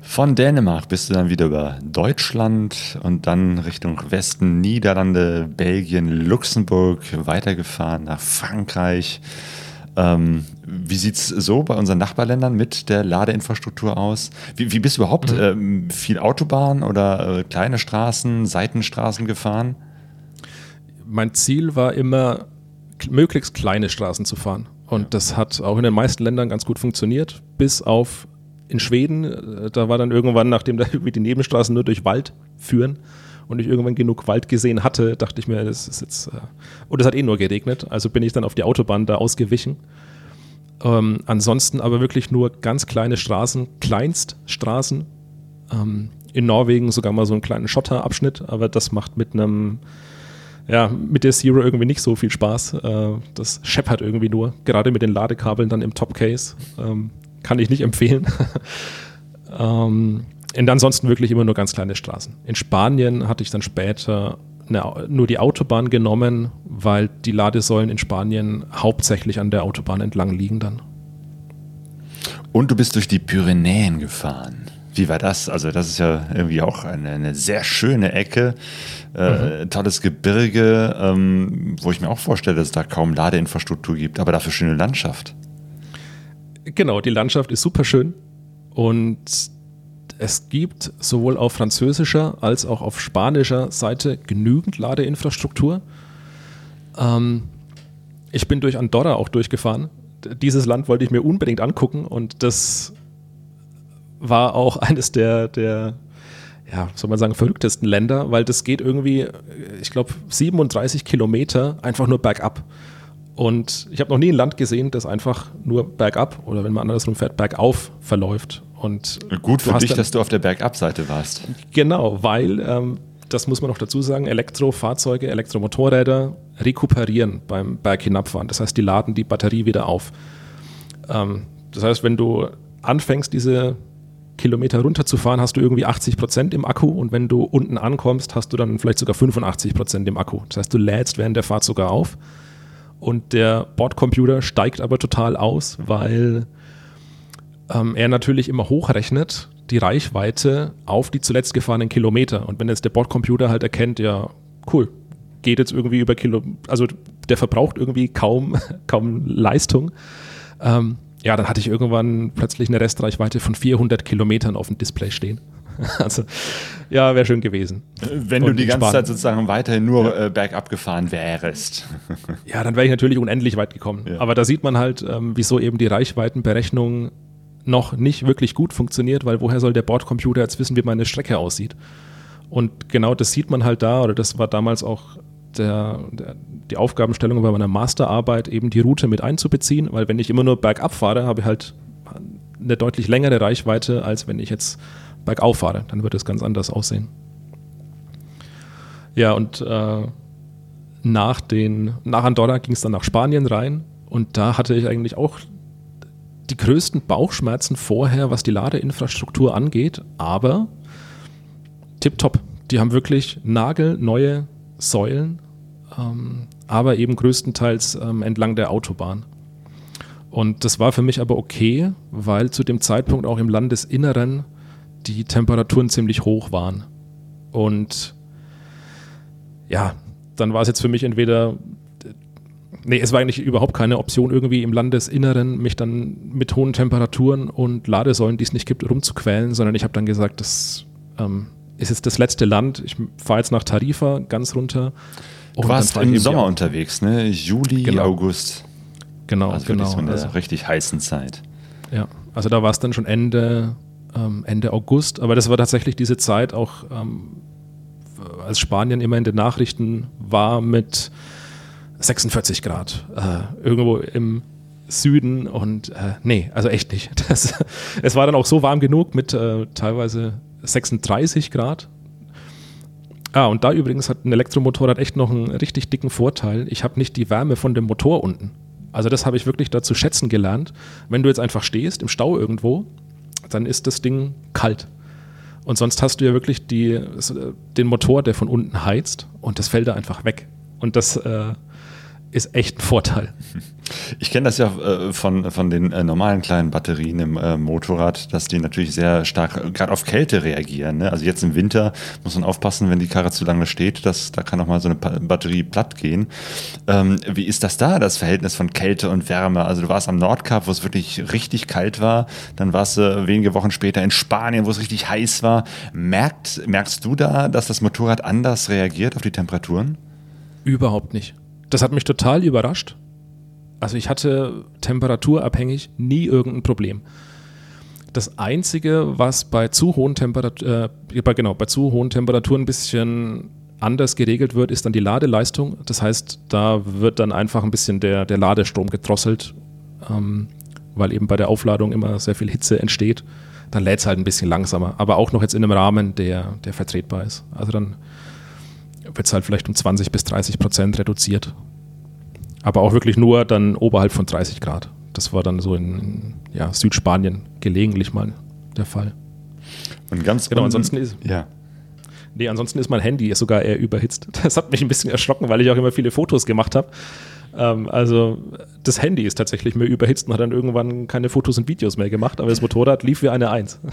Von Dänemark bist du dann wieder über Deutschland und dann Richtung Westen, Niederlande, Belgien, Luxemburg weitergefahren nach Frankreich. Ähm, wie sieht es so bei unseren Nachbarländern mit der Ladeinfrastruktur aus? Wie, wie bist du überhaupt mhm. ähm, viel Autobahn oder äh, kleine Straßen, Seitenstraßen gefahren? Mein Ziel war immer, möglichst kleine Straßen zu fahren. Und das hat auch in den meisten Ländern ganz gut funktioniert, bis auf in Schweden. Äh, da war dann irgendwann, nachdem da irgendwie [LAUGHS] die Nebenstraßen nur durch Wald führen, und ich irgendwann genug Wald gesehen hatte, dachte ich mir, das ist jetzt. Äh und es hat eh nur geregnet, also bin ich dann auf die Autobahn da ausgewichen. Ähm, ansonsten aber wirklich nur ganz kleine Straßen, Kleinststraßen. Ähm, in Norwegen sogar mal so einen kleinen Schotterabschnitt, aber das macht mit einem, ja, mit der Zero irgendwie nicht so viel Spaß. Äh, das scheppert irgendwie nur, gerade mit den Ladekabeln dann im Top-Case. Ähm, kann ich nicht empfehlen. [LAUGHS] ähm, und ansonsten wirklich immer nur ganz kleine Straßen. In Spanien hatte ich dann später eine, nur die Autobahn genommen, weil die Ladesäulen in Spanien hauptsächlich an der Autobahn entlang liegen dann. Und du bist durch die Pyrenäen gefahren. Wie war das? Also, das ist ja irgendwie auch eine, eine sehr schöne Ecke, äh, mhm. tolles Gebirge, ähm, wo ich mir auch vorstelle, dass es da kaum Ladeinfrastruktur gibt, aber dafür schöne Landschaft. Genau, die Landschaft ist super schön und es gibt sowohl auf französischer als auch auf spanischer Seite genügend Ladeinfrastruktur. Ähm, ich bin durch Andorra auch durchgefahren. Dieses Land wollte ich mir unbedingt angucken und das war auch [LAUGHS] eines der, der ja, soll man sagen, verrücktesten Länder, weil das geht irgendwie, ich glaube, 37 Kilometer einfach nur bergab. Und ich habe noch nie ein Land gesehen, das einfach nur bergab oder wenn man andersrum fährt, bergauf verläuft. Und Gut für dich, dann, dass du auf der Bergabseite warst. Genau, weil, ähm, das muss man noch dazu sagen, Elektrofahrzeuge, Elektromotorräder rekuperieren beim Berg hinabfahren. Das heißt, die laden die Batterie wieder auf. Ähm, das heißt, wenn du anfängst, diese Kilometer runterzufahren, hast du irgendwie 80 Prozent im Akku und wenn du unten ankommst, hast du dann vielleicht sogar 85 Prozent im Akku. Das heißt, du lädst während der Fahrt sogar auf und der Bordcomputer steigt aber total aus, weil ähm, er natürlich immer hochrechnet die Reichweite auf die zuletzt gefahrenen Kilometer. Und wenn jetzt der Bordcomputer halt erkennt, ja, cool, geht jetzt irgendwie über Kilo, also der verbraucht irgendwie kaum, [LAUGHS] kaum Leistung, ähm, ja, dann hatte ich irgendwann plötzlich eine Restreichweite von 400 Kilometern auf dem Display stehen. [LAUGHS] Also, ja, wäre schön gewesen. Wenn Und du die ganze. Zeit sozusagen weiterhin nur ja. äh, bergab gefahren wärst. [LAUGHS] Ja, dann wäre ich natürlich unendlich weit gekommen. Ja. Aber da sieht man halt, ähm, wieso eben die Reichweitenberechnung noch nicht wirklich gut funktioniert, weil woher soll der Bordcomputer jetzt wissen, wie meine Strecke aussieht? Und genau das sieht man halt da, oder das war damals auch der, der, die Aufgabenstellung bei meiner Masterarbeit, eben die Route mit einzubeziehen, weil wenn ich immer nur bergab fahre, habe ich halt eine deutlich längere Reichweite, als wenn ich jetzt bergauf fahre. Dann wird es ganz anders aussehen. Ja, und äh, nach, den, nach Andorra ging es dann nach Spanien rein und da hatte ich eigentlich auch die größten Bauchschmerzen vorher, was die Ladeinfrastruktur angeht, aber tipptopp. Die haben wirklich nagelneue Säulen, ähm, aber eben größtenteils ähm, entlang der Autobahn. Und das war für mich aber okay, weil zu dem Zeitpunkt auch im Landesinneren die Temperaturen ziemlich hoch waren. Und ja, dann war es jetzt für mich entweder, nee, es war eigentlich überhaupt keine Option, irgendwie im Landesinneren mich dann mit hohen Temperaturen und Ladesäulen, die es nicht gibt, rumzuquälen, sondern ich habe dann gesagt, das ähm, ist jetzt das letzte Land. Ich fahre jetzt nach Tarifa ganz runter. Du warst im Sommer unterwegs, ne? Juli, genau. August. Genau, also genau. So in der also, richtig heißen Zeit. Ja, also da war es dann schon Ende, ähm, Ende August, aber das war tatsächlich diese Zeit auch, ähm, als Spanien immer in den Nachrichten war mit 46 Grad äh, irgendwo im Süden und äh, nee, also echt nicht. [LAUGHS] Das, es war dann auch so warm genug mit äh, teilweise 36 Grad. Ah, und da übrigens hat ein Elektromotorrad echt noch einen richtig dicken Vorteil. Ich habe nicht die Wärme von dem Motor unten. Also das habe ich wirklich dazu schätzen gelernt. Wenn du jetzt einfach stehst im Stau irgendwo, dann ist das Ding kalt. Und sonst hast du ja wirklich die, den Motor, der von unten heizt und das fällt da einfach weg. Und das äh, ist echt ein Vorteil. Ich kenne das ja äh, von, von den äh, normalen kleinen Batterien im äh, Motorrad, dass die natürlich sehr stark äh, gerade auf Kälte reagieren. Ne? Also jetzt im Winter muss man aufpassen, wenn die Karre zu lange steht, dass, da kann auch mal so eine pa Batterie platt gehen. Ähm, wie ist das da, das Verhältnis von Kälte und Wärme? Also du warst am Nordkap, wo es wirklich richtig kalt war, dann warst du wenige Wochen später in Spanien, wo es richtig heiß war. Merkt, merkst du da, dass das Motorrad anders reagiert auf die Temperaturen? Überhaupt nicht. Das hat mich total überrascht. Also ich hatte temperaturabhängig nie irgendein Problem. Das Einzige, was bei zu hohen, Temperat äh, genau, bei zu hohen Temperaturen ein bisschen anders geregelt wird, ist dann die Ladeleistung. Das heißt, da wird dann einfach ein bisschen der, der Ladestrom gedrosselt. Ähm, weil eben bei der Aufladung immer sehr viel Hitze entsteht. Dann lädt es halt ein bisschen langsamer, aber auch noch jetzt in einem Rahmen, der, der vertretbar ist. Also dann wird es halt vielleicht um 20 bis 30 Prozent reduziert. Aber auch wirklich nur dann oberhalb von 30 Grad. Das war dann so in, in ja, Südspanien gelegentlich mal der Fall. Und ganz genau, ansonsten ist. Ja. Nee, ansonsten ist mein Handy sogar eher überhitzt. [LAUGHS] Das hat mich ein bisschen erschrocken, weil ich auch immer viele Fotos gemacht habe. Ähm, also das Handy ist tatsächlich mehr überhitzt und hat dann irgendwann keine Fotos und Videos mehr gemacht, aber das Motorrad lief wie eine Eins. [LAUGHS]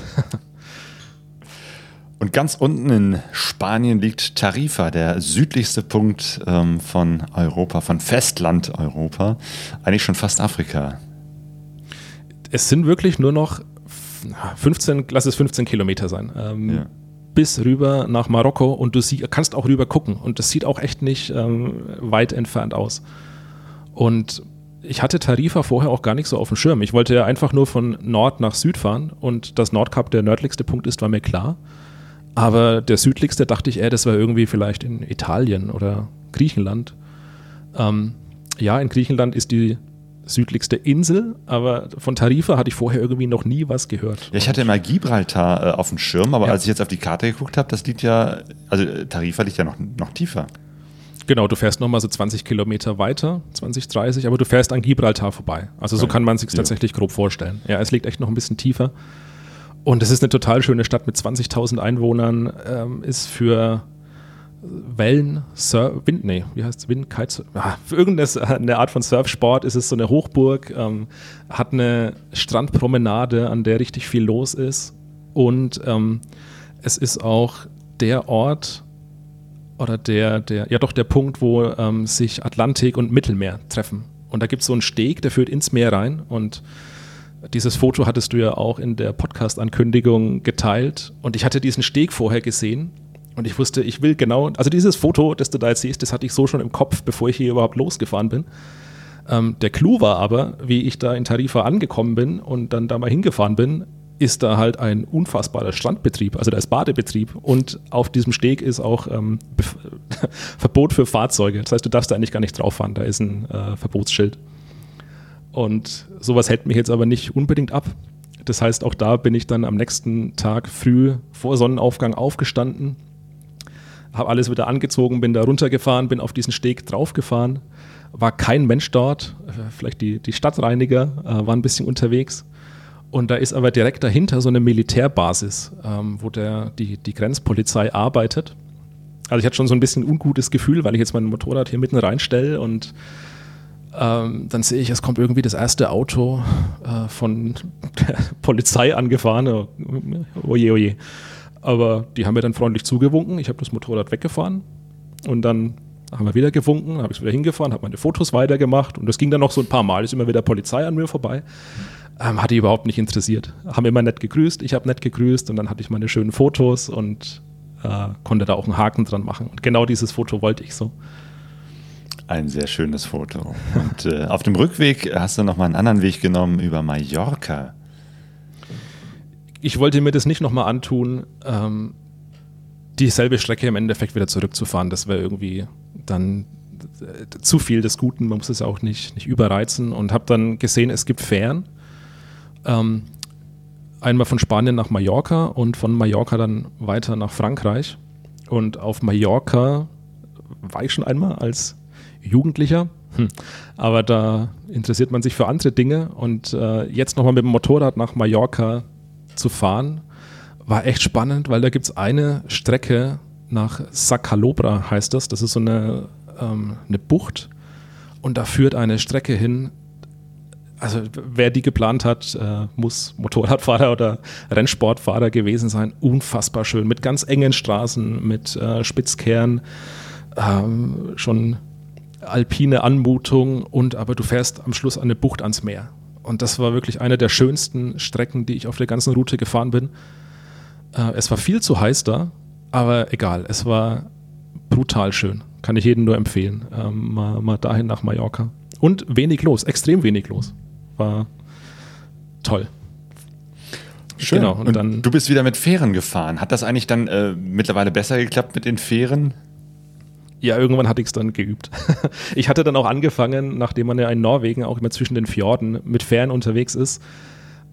Und ganz unten in Spanien liegt Tarifa, der südlichste Punkt ähm, von Europa, von Festland Europa, eigentlich schon fast Afrika. Es sind wirklich nur noch 15, lass es 15 Kilometer sein. Ähm, ja. Bis rüber nach Marokko und du sie, kannst auch rüber gucken und das sieht auch echt nicht ähm, weit entfernt aus. Und ich hatte Tarifa vorher auch gar nicht so auf dem Schirm. Ich wollte ja einfach nur von Nord nach Süd fahren und dass Nordkap der nördlichste Punkt ist, war mir klar. Aber der südlichste dachte ich eher, das war irgendwie vielleicht in Italien oder Griechenland. Ähm, ja, in Griechenland ist die südlichste Insel, aber von Tarifa hatte ich vorher irgendwie noch nie was gehört. Ja, ich hatte immer Gibraltar äh, auf dem Schirm, aber ja. als ich jetzt auf die Karte geguckt habe, das liegt ja, also Tarifa liegt ja noch, noch tiefer. Genau, du fährst nochmal so 20 Kilometer weiter, 20, 30, aber du fährst an Gibraltar vorbei. Also so kann man sich ja. tatsächlich grob vorstellen. Ja, es liegt echt noch ein bisschen tiefer. Und es ist eine total schöne Stadt mit 20.000 Einwohnern, ähm, ist für Wellen, Surf, Wind, nee, wie heißt es, Wind, Kite, ah, für irgendeine Art von Surfsport ist es so eine Hochburg, ähm, hat eine Strandpromenade, an der richtig viel los ist und ähm, es ist auch der Ort oder der, der, ja doch der Punkt, wo ähm, sich Atlantik und Mittelmeer treffen. Und da gibt es so einen Steg, der führt ins Meer rein und dieses Foto hattest du ja auch in der Podcast-Ankündigung geteilt und ich hatte diesen Steg vorher gesehen und ich wusste, ich will genau, also dieses Foto, das du da jetzt siehst, das hatte ich so schon im Kopf, bevor ich hier überhaupt losgefahren bin. Ähm, der Clou war aber, wie ich da in Tarifa angekommen bin und dann da mal hingefahren bin, ist da halt ein unfassbarer Strandbetrieb, also da ist Badebetrieb und auf diesem Steg ist auch ähm, [LAUGHS] Verbot für Fahrzeuge. Das heißt, du darfst da eigentlich gar nicht drauf fahren, da ist ein äh, Verbotsschild. Und sowas hält mich jetzt aber nicht unbedingt ab. Das heißt, auch da bin ich dann am nächsten Tag früh vor Sonnenaufgang aufgestanden, habe alles wieder angezogen, bin da runtergefahren, bin auf diesen Steg draufgefahren. War kein Mensch dort, äh, vielleicht die, die Stadtreiniger äh, waren ein bisschen unterwegs. Und da ist aber direkt dahinter so eine Militärbasis, ähm, wo der, die, die Grenzpolizei arbeitet. Also ich hatte schon so ein bisschen ungutes Gefühl, weil ich jetzt mein Motorrad hier mitten reinstelle und ähm, dann sehe ich, es kommt irgendwie das erste Auto äh, von der [LAUGHS] Polizei angefahren. Oh, oje, oje. Aber die haben mir dann freundlich zugewunken. Ich habe das Motorrad weggefahren und dann haben wir wieder gewunken, habe ich es wieder hingefahren, habe meine Fotos weitergemacht und das ging dann noch so ein paar Mal. Ist immer wieder Polizei an mir vorbei. Ähm, hat die überhaupt nicht interessiert. Haben immer nett gegrüßt, ich habe nett gegrüßt und dann hatte ich meine schönen Fotos und äh, konnte da auch einen Haken dran machen. Und genau dieses Foto wollte ich so. Ein sehr schönes Foto. Und äh, auf dem Rückweg hast du nochmal einen anderen Weg genommen über Mallorca. Ich wollte mir das nicht nochmal antun, ähm, dieselbe Strecke im Endeffekt wieder zurückzufahren. Das wäre irgendwie dann äh, zu viel des Guten. Man muss es auch nicht, nicht überreizen. Und habe dann gesehen, es gibt Fähren. Ähm, einmal von Spanien nach Mallorca und von Mallorca dann weiter nach Frankreich. Und auf Mallorca war ich schon einmal als Jugendlicher. Hm. Aber da interessiert man sich für andere Dinge und äh, jetzt nochmal mit dem Motorrad nach Mallorca zu fahren, war echt spannend, weil da gibt es eine Strecke nach Sacalobra, heißt das. Das ist so eine, ähm, eine Bucht und da führt eine Strecke hin. Also wer die geplant hat, äh, muss Motorradfahrer oder Rennsportfahrer gewesen sein. Unfassbar schön, mit ganz engen Straßen, mit äh, Spitzkehren, ähm, schon alpine Anmutung und aber du fährst am Schluss eine Bucht ans Meer. Und das war wirklich eine der schönsten Strecken, die ich auf der ganzen Route gefahren bin. Äh, es war viel zu heiß da, aber egal, es war brutal schön. Kann ich jedem nur empfehlen. Ähm, mal, mal dahin nach Mallorca. Und wenig los, extrem wenig los. War toll. Schön. Genau, und, und dann, du bist wieder mit Fähren gefahren. Hat das eigentlich dann äh, mittlerweile besser geklappt mit den Fähren? Ja, irgendwann hatte ich es dann geübt. [LAUGHS] ich hatte dann auch angefangen, nachdem man ja in Norwegen auch immer zwischen den Fjorden mit Fähren unterwegs ist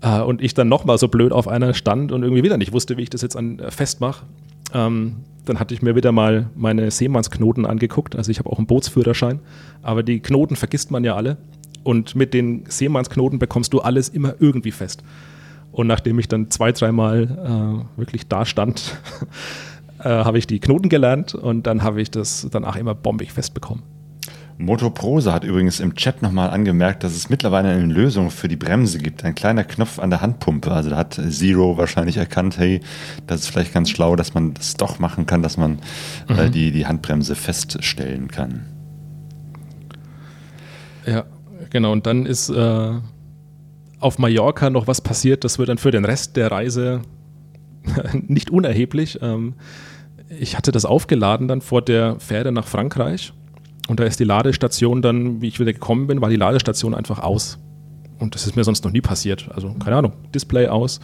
äh, und ich dann nochmal so blöd auf einer stand und irgendwie wieder nicht wusste, wie ich das jetzt an, äh, festmache. Ähm, dann hatte ich mir wieder mal meine Seemannsknoten angeguckt. Also ich habe auch einen Bootsführerschein, aber die Knoten vergisst man ja alle. Und mit den Seemannsknoten bekommst du alles immer irgendwie fest. Und nachdem ich dann zwei, dreimal äh, wirklich da stand, [LAUGHS] äh, habe ich die Knoten gelernt und dann habe ich das danach immer bombig festbekommen. Motoprosa hat übrigens im Chat nochmal angemerkt, dass es mittlerweile eine Lösung für die Bremse gibt. Ein kleiner Knopf an der Handpumpe. Also da hat Zero wahrscheinlich erkannt, hey, das ist vielleicht ganz schlau, dass man das doch machen kann, dass man äh, mhm. äh, die, die Handbremse feststellen kann. Ja, genau. Und dann ist äh, auf Mallorca noch was passiert, das wird dann für den Rest der Reise [LAUGHS] nicht unerheblich. Ähm, ich hatte das aufgeladen dann vor der Fähre nach Frankreich und da ist die Ladestation dann, wie ich wieder gekommen bin, war die Ladestation einfach aus. Und das ist mir sonst noch nie passiert. Also keine Ahnung, Display aus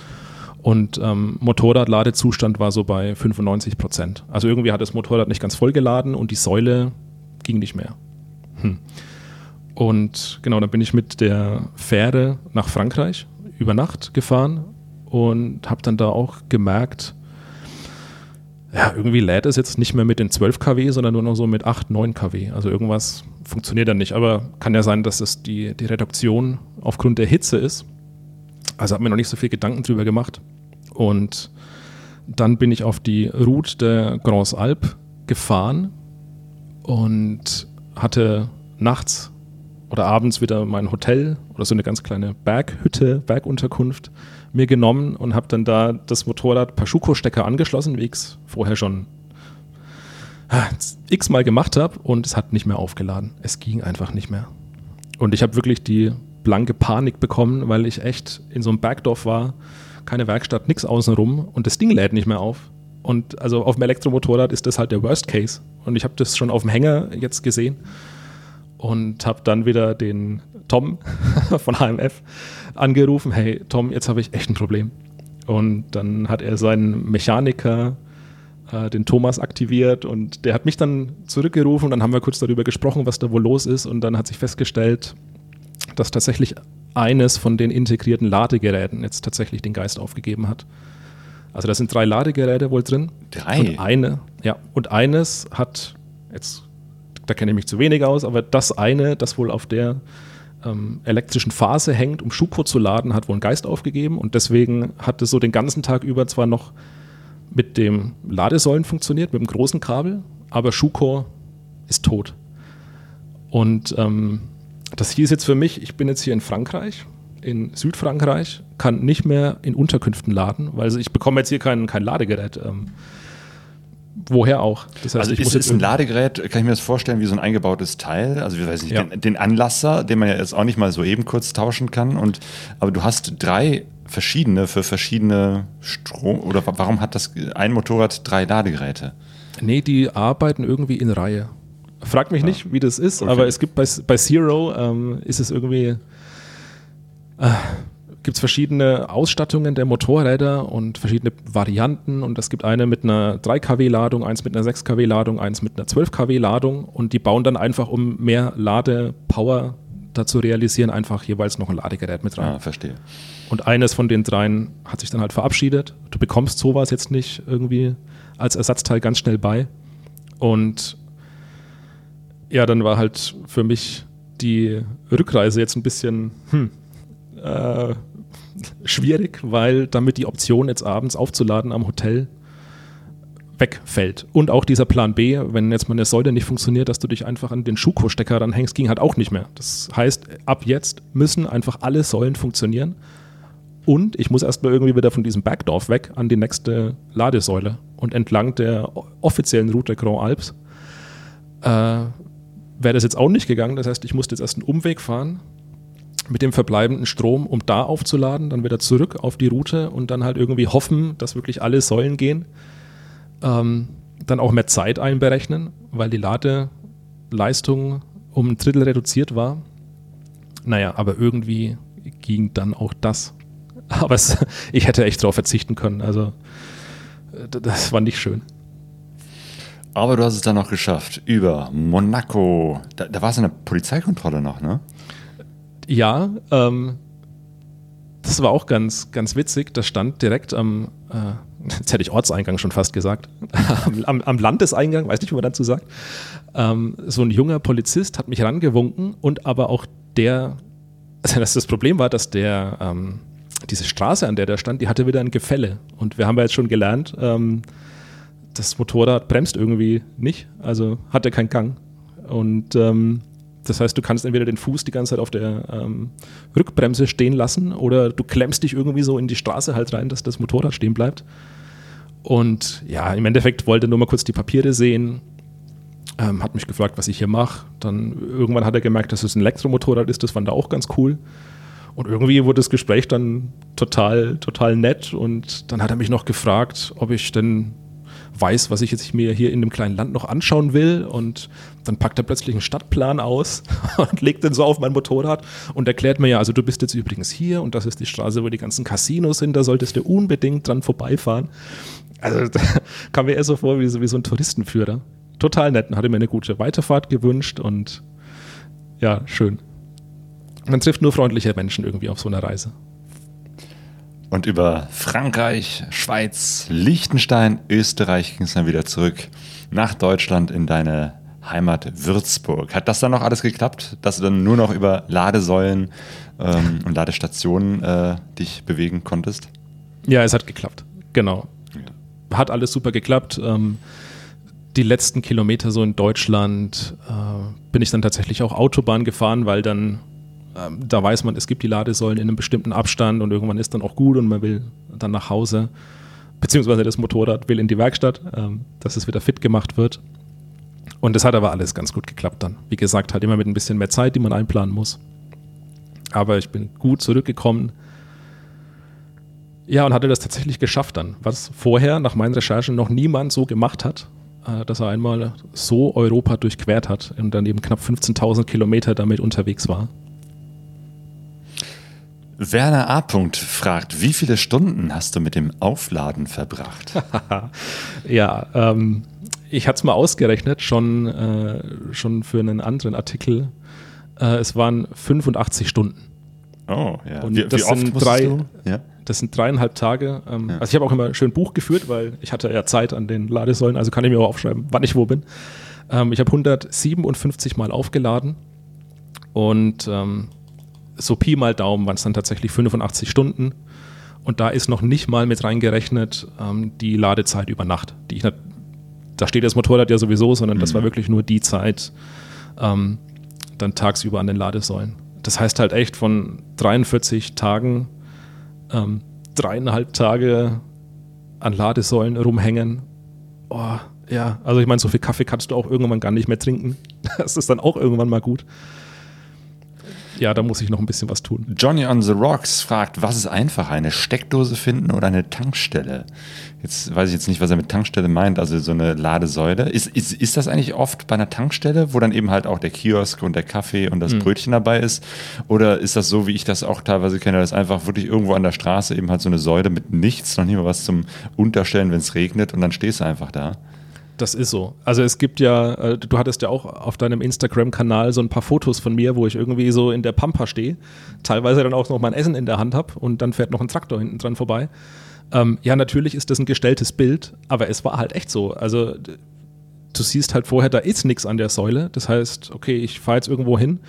und ähm, Motorradladezustand war so bei 95 Prozent. Also irgendwie hat das Motorrad nicht ganz voll geladen und die Säule ging nicht mehr. Hm. Und genau, dann bin ich mit der Fähre nach Frankreich über Nacht gefahren und habe dann da auch gemerkt, ja, irgendwie lädt es jetzt nicht mehr mit den 12 kW, sondern nur noch so mit 8, 9 kW. Also irgendwas funktioniert dann nicht. Aber kann ja sein, dass es die, die Reduktion aufgrund der Hitze ist. Also habe mir noch nicht so viel Gedanken drüber gemacht. Und dann bin ich auf die Route der Grands Alpes gefahren und hatte nachts oder abends wieder mein Hotel oder so eine ganz kleine Berghütte, Bergunterkunft mir genommen und habe dann da das Motorrad per Schuko-Stecker angeschlossen, wie ich es vorher schon ah, x-mal gemacht habe und es hat nicht mehr aufgeladen. Es ging einfach nicht mehr. Und ich habe wirklich die blanke Panik bekommen, weil ich echt in so einem Bergdorf war, keine Werkstatt, nichts außenrum und das Ding lädt nicht mehr auf. Und also auf dem Elektromotorrad ist das halt der Worst Case. Und ich habe das schon auf dem Hänger jetzt gesehen und habe dann wieder den Tom [LAUGHS] von HMF angerufen, hey Tom, jetzt habe ich echt ein Problem. Und dann hat er seinen Mechaniker, äh, den Thomas, aktiviert und der hat mich dann zurückgerufen und dann haben wir kurz darüber gesprochen, was da wohl los ist und dann hat sich festgestellt, dass tatsächlich eines von den integrierten Ladegeräten jetzt tatsächlich den Geist aufgegeben hat. Also da sind drei Ladegeräte wohl drin. Drei? Und eine, ja, und eines hat, jetzt da kenne ich mich zu wenig aus, aber das eine, das wohl auf der ähm, elektrischen Phase hängt, um Schuko zu laden, hat wohl einen Geist aufgegeben und deswegen hat es so den ganzen Tag über zwar noch mit dem Ladesäulen funktioniert, mit dem großen Kabel, aber Schuko ist tot. Und ähm, das hieß jetzt für mich, ich bin jetzt hier in Frankreich, in Südfrankreich, kann nicht mehr in Unterkünften laden, weil ich bekomme jetzt hier kein, kein Ladegerät. Ähm, woher auch. Das heißt, also ich ist, ist ein Ladegerät, kann ich mir das vorstellen, wie so ein eingebautes Teil, also wie weiß ich, ja. den, den, Anlasser, den man ja jetzt auch nicht mal so eben kurz tauschen kann. Und aber du hast drei verschiedene für verschiedene Strom oder warum hat das ein Motorrad drei Ladegeräte? Nee, die arbeiten irgendwie in Reihe. Frag mich ja. nicht, wie das ist, okay. aber es gibt bei, bei Zero ähm, ist es irgendwie. Äh, gibt es verschiedene Ausstattungen der Motorräder und verschiedene Varianten. Und es gibt eine mit einer 3 kW Ladung, eins mit einer 6 kW Ladung, eins mit einer 12 kW Ladung. Und die bauen dann einfach, um mehr Ladepower dazu realisieren, einfach jeweils noch ein Ladegerät mit rein. Ah, verstehe. Und eines von den dreien hat sich dann halt verabschiedet. Du bekommst sowas jetzt nicht irgendwie als Ersatzteil ganz schnell bei. Und ja, dann war halt für mich die Rückreise jetzt ein bisschen, hm, äh, schwierig, weil damit die Option jetzt abends aufzuladen am Hotel wegfällt. Und auch dieser Plan B, wenn jetzt mal eine Säule nicht funktioniert, dass du dich einfach an den Schuko-Stecker ranhängst, ging halt auch nicht mehr. Das heißt, ab jetzt müssen einfach alle Säulen funktionieren. Und ich muss erstmal irgendwie wieder von diesem Bergdorf weg an die nächste Ladesäule. Und entlang der offiziellen Route Grand Alps äh, wäre das jetzt auch nicht gegangen. Das heißt, ich musste jetzt erst einen Umweg fahren mit dem verbleibenden Strom, um da aufzuladen, dann wieder zurück auf die Route und dann halt irgendwie hoffen, dass wirklich alle Säulen gehen. Ähm, dann auch mehr Zeit einberechnen, weil die Ladeleistung um ein Drittel reduziert war. Naja, aber irgendwie ging dann auch das. [LAUGHS] Aber es, ich hätte echt darauf verzichten können. Also, das war nicht schön. Aber du hast es dann noch geschafft. Über Monaco. Da, da war es eine Polizeikontrolle noch, ne? Ja, ähm, das war auch ganz, ganz witzig. Da stand direkt am, äh, [LAUGHS] jetzt hätte ich Ortseingang schon fast gesagt, [LAUGHS] am, am, Landeseingang, weiß nicht, wie man dazu sagt, ähm, so ein junger Polizist hat mich rangewunken und aber auch der, [LAUGHS] also das, das Problem war, dass der, ähm, diese Straße, an der der stand, die hatte wieder ein Gefälle. Und wir haben ja jetzt schon gelernt, ähm, das Motorrad bremst irgendwie nicht, also hat er keinen Gang. Und ähm, das heißt, du kannst entweder den Fuß die ganze Zeit auf der ähm, Rückbremse stehen lassen oder du klemmst dich irgendwie so in die Straße halt rein, dass das Motorrad stehen bleibt. Und ja, im Endeffekt wollte er nur mal kurz die Papiere sehen, ähm, hat mich gefragt, was ich hier mache. Dann irgendwann hat er gemerkt, dass es ein Elektromotorrad ist, das fand er auch ganz cool. Und irgendwie wurde das Gespräch dann total, total nett und dann hat er mich noch gefragt, ob ich denn weiß, was ich jetzt mir hier in dem kleinen Land noch anschauen will. Und dann packt er plötzlich einen Stadtplan aus [LAUGHS] und legt den so auf mein Motorrad und erklärt mir ja, also du bist jetzt übrigens hier und das ist die Straße, wo die ganzen Casinos sind, da solltest du unbedingt dran vorbeifahren. Also [LAUGHS] da kam mir eher so vor wie so, wie so ein Touristenführer. Total nett und hatte mir eine gute Weiterfahrt gewünscht und ja, schön. Man trifft nur freundliche Menschen irgendwie auf so einer Reise. Und über Frankreich, Schweiz, Liechtenstein, Österreich ging es dann wieder zurück nach Deutschland in deine Heimat Würzburg. Hat das dann noch alles geklappt, dass du dann nur noch über Ladesäulen ähm, und Ladestationen äh, dich bewegen konntest? Ja, es hat geklappt. Genau. Ja. Hat alles super geklappt. Ähm, die letzten Kilometer so in Deutschland äh, bin ich dann tatsächlich auch Autobahn gefahren, weil dann ähm, da weiß man, es gibt die Ladesäulen in einem bestimmten Abstand und irgendwann ist dann auch gut und man will dann nach Hause, beziehungsweise das Motorrad will in die Werkstatt, ähm, dass es wieder fit gemacht wird. Und das hat aber alles ganz gut geklappt dann. Wie gesagt, halt immer mit ein bisschen mehr Zeit, die man einplanen muss. Aber ich bin gut zurückgekommen. Ja, und hatte das tatsächlich geschafft dann, was vorher nach meinen Recherchen noch niemand so gemacht hat, äh, dass er einmal so Europa durchquert hat und dann eben knapp 15.000 Kilometer damit unterwegs war. Werner A. fragt, wie viele Stunden hast du mit dem Aufladen verbracht? [LAUGHS] ja, ähm, ich hatte es mal ausgerechnet, schon, äh, schon für einen anderen Artikel. Äh, es waren 85 Stunden. Oh, ja. Und wie, das, wie sind drei, ja? das sind dreieinhalb Tage. Ähm, ja. Also ich habe auch immer schön Buch geführt, weil ich hatte ja Zeit an den Ladesäulen, also kann ich mir auch aufschreiben, wann ich wo bin. Ähm, ich habe 157 Mal aufgeladen und ähm, so Pi mal Daumen waren es dann tatsächlich 85 Stunden. Und da ist noch nicht mal mit reingerechnet ähm, die Ladezeit über Nacht. Die ich, da steht das Motorrad ja sowieso, sondern mhm. das war mhm. wirklich nur die Zeit ähm, dann tagsüber an den Ladesäulen. Das heißt halt echt von 43 Tagen ähm, dreieinhalb Tage an Ladesäulen rumhängen. Oh, ja, also ich meine, so viel Kaffee kannst du auch irgendwann gar nicht mehr trinken. [LAUGHS] Das ist dann auch irgendwann mal gut ja, da muss ich noch ein bisschen was tun. Johnny on the Rocks fragt, was ist einfacher, eine Steckdose finden oder eine Tankstelle? Jetzt weiß ich jetzt nicht, was er mit Tankstelle meint, also so eine Ladesäule. Ist, ist, ist das eigentlich oft bei einer Tankstelle, wo dann eben halt auch der Kiosk und der Kaffee und das mhm. Brötchen dabei ist? Oder ist das so, wie ich das auch teilweise kenne, dass einfach wirklich irgendwo an der Straße eben halt so eine Säule mit nichts, noch nicht mal was zum Unterstellen, wenn es regnet und dann stehst du einfach da? Das ist so. Also es gibt ja, äh, du hattest ja auch auf deinem Instagram-Kanal so ein paar Fotos von mir, wo ich irgendwie so in der Pampa stehe, teilweise dann auch noch mein Essen in der Hand habe und dann fährt noch ein Traktor hinten dran vorbei. Ähm, ja, natürlich ist das ein gestelltes Bild, aber es war halt echt so. Also du siehst halt vorher, da ist nichts an der Säule. Das heißt, okay, ich fahre jetzt irgendwo hin,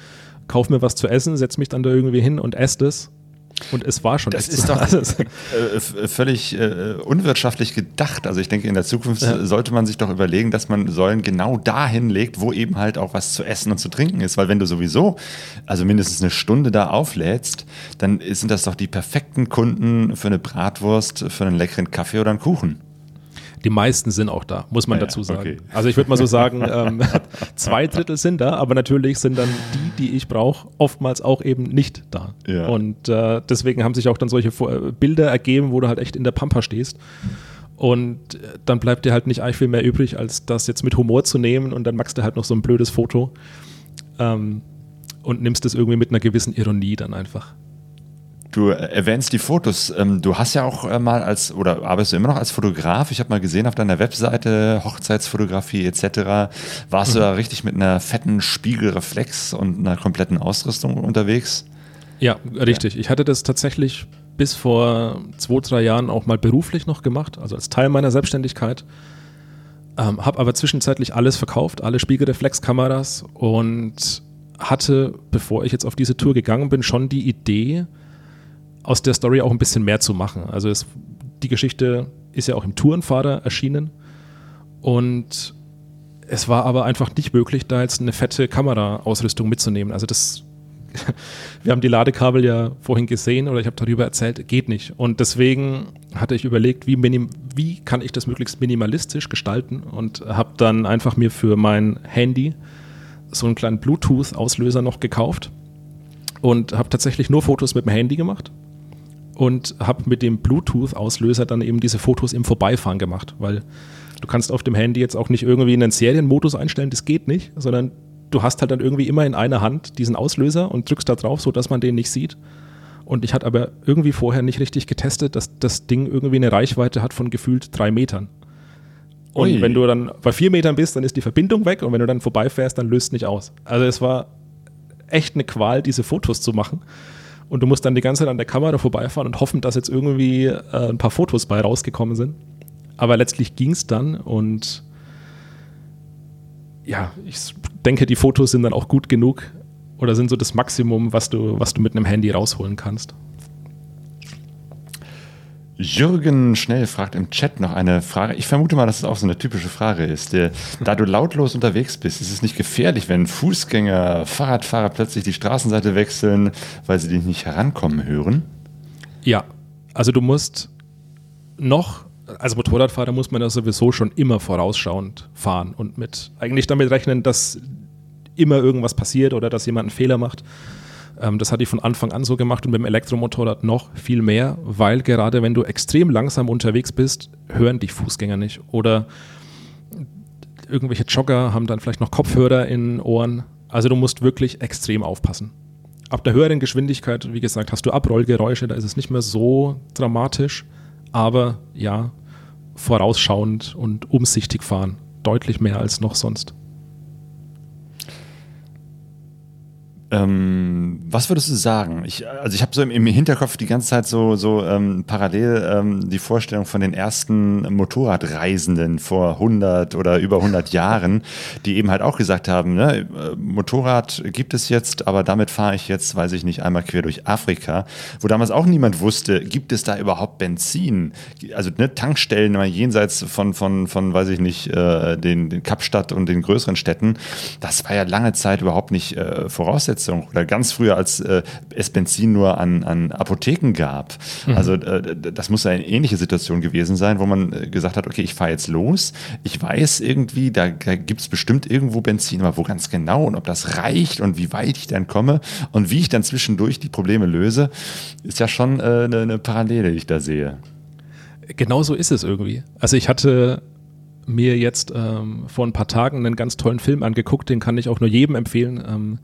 kaufe mir was zu essen, setze mich dann da irgendwie hin und esse das und es war schon. Das ist doch [LAUGHS] äh, völlig äh, unwirtschaftlich gedacht. Also ich denke, in der Zukunft ja. sollte man sich doch überlegen, dass man Säulen genau dahin legt, wo eben halt auch was zu essen und zu trinken ist. Weil wenn du sowieso, also mindestens eine Stunde da auflädst, dann sind das doch die perfekten Kunden für eine Bratwurst, für einen leckeren Kaffee oder einen Kuchen. Die meisten sind auch da, muss man ja, dazu sagen. Okay. Also ich würde mal so sagen, ähm, [LAUGHS] zwei Drittel sind da, aber natürlich sind dann die, die ich brauche, oftmals auch eben nicht da. Ja. Und äh, deswegen haben sich auch dann solche äh, Bilder ergeben, wo du halt echt in der Pampa stehst. Und äh, dann bleibt dir halt nicht eigentlich viel mehr übrig, als das jetzt mit Humor zu nehmen und dann machst du halt noch so ein blödes Foto ähm, und nimmst es irgendwie mit einer gewissen Ironie dann einfach. Du erwähnst die Fotos. Ähm, du hast ja auch äh, mal als, oder arbeitest du immer noch als Fotograf? Ich habe mal gesehen auf deiner Webseite, Hochzeitsfotografie etc. Warst mhm. du da richtig mit einer fetten Spiegelreflex und einer kompletten Ausrüstung unterwegs? Ja, richtig. Ja. Ich hatte das tatsächlich bis vor zwei, drei Jahren auch mal beruflich noch gemacht, also als Teil meiner Selbstständigkeit. Ähm, habe aber zwischenzeitlich alles verkauft, alle Spiegelreflexkameras und hatte, bevor ich jetzt auf diese Tour gegangen bin, schon die Idee, aus der Story auch ein bisschen mehr zu machen. Also es, die Geschichte ist ja auch im Tourenfahrer erschienen und es war aber einfach nicht möglich, da jetzt eine fette Kameraausrüstung mitzunehmen. Also das, [LAUGHS] wir haben die Ladekabel ja vorhin gesehen oder ich habe darüber erzählt, geht nicht. Und deswegen hatte ich überlegt, wie, minim, wie kann ich das möglichst minimalistisch gestalten und habe dann einfach mir für mein Handy so einen kleinen Bluetooth-Auslöser noch gekauft und habe tatsächlich nur Fotos mit dem Handy gemacht und habe mit dem Bluetooth-Auslöser dann eben diese Fotos im Vorbeifahren gemacht, weil du kannst auf dem Handy jetzt auch nicht irgendwie einen Serienmodus einstellen, das geht nicht, sondern du hast halt dann irgendwie immer in einer Hand diesen Auslöser und drückst da drauf, sodass man den nicht sieht. Und ich hatte aber irgendwie vorher nicht richtig getestet, dass das Ding irgendwie eine Reichweite hat von gefühlt drei Metern. Und Ui. wenn du dann bei vier Metern bist, dann ist die Verbindung weg und wenn du dann vorbeifährst, dann löst nicht aus. Also es war echt eine Qual, diese Fotos zu machen. Und du musst dann die ganze Zeit an der Kamera vorbeifahren und hoffen, dass jetzt irgendwie äh, ein paar Fotos bei rausgekommen sind. Aber letztlich ging es dann und ja, ich denke, die Fotos sind dann auch gut genug oder sind so das Maximum, was du, was du mit einem Handy rausholen kannst. Jürgen Schnell fragt im Chat noch eine Frage. Ich vermute mal, dass es auch so eine typische Frage ist. Da du lautlos unterwegs bist, ist es nicht gefährlich, wenn Fußgänger, Fahrradfahrer plötzlich die Straßenseite wechseln, weil sie dich nicht herankommen hören? Ja, also du musst noch, als Motorradfahrer muss man ja sowieso schon immer vorausschauend fahren und mit eigentlich damit rechnen, dass immer irgendwas passiert oder dass jemand einen Fehler macht. Ähm, das hatte ich von Anfang an so gemacht und beim Elektromotorrad noch viel mehr, weil gerade wenn du extrem langsam unterwegs bist, hören dich Fußgänger nicht. Oder irgendwelche Jogger haben dann vielleicht noch Kopfhörer in Ohren. Also du musst wirklich extrem aufpassen. Ab der höheren Geschwindigkeit, wie gesagt, hast du Abrollgeräusche, da ist es nicht mehr so dramatisch. Aber ja, vorausschauend und umsichtig fahren. Deutlich mehr als noch sonst. Ähm, was würdest du sagen? Ich, also ich habe so im, im, Hinterkopf die ganze Zeit so, so ähm, parallel ähm, die Vorstellung von den ersten Motorradreisenden vor 100 oder über 100 Jahren, die eben halt auch gesagt haben, ne, äh, Motorrad gibt es jetzt, aber damit fahre ich jetzt, weiß ich nicht, einmal quer durch Afrika, wo damals auch niemand wusste, gibt es da überhaupt Benzin? Also ne, Tankstellen mal jenseits von, von, von, weiß ich nicht, äh, den, den Kapstadt und den größeren Städten, das war ja lange Zeit überhaupt nicht äh, voraussetzung Umsetzung oder ganz früher, als äh, es Benzin nur an, an Apotheken gab. Mhm. Also äh, das muss eine ähnliche Situation gewesen sein, wo man äh, gesagt hat, okay, ich fahre jetzt los, ich weiß irgendwie, da, da gibt es bestimmt irgendwo Benzin, aber wo ganz genau und ob das reicht und wie weit ich dann komme und wie ich dann zwischendurch die Probleme löse, ist ja schon äh, eine, eine Parallele, die ich da sehe. Genau so ist es irgendwie. Also ich hatte mir jetzt ähm, vor ein paar Tagen einen ganz tollen Film angeguckt, den kann ich auch nur jedem empfehlen. Ähm,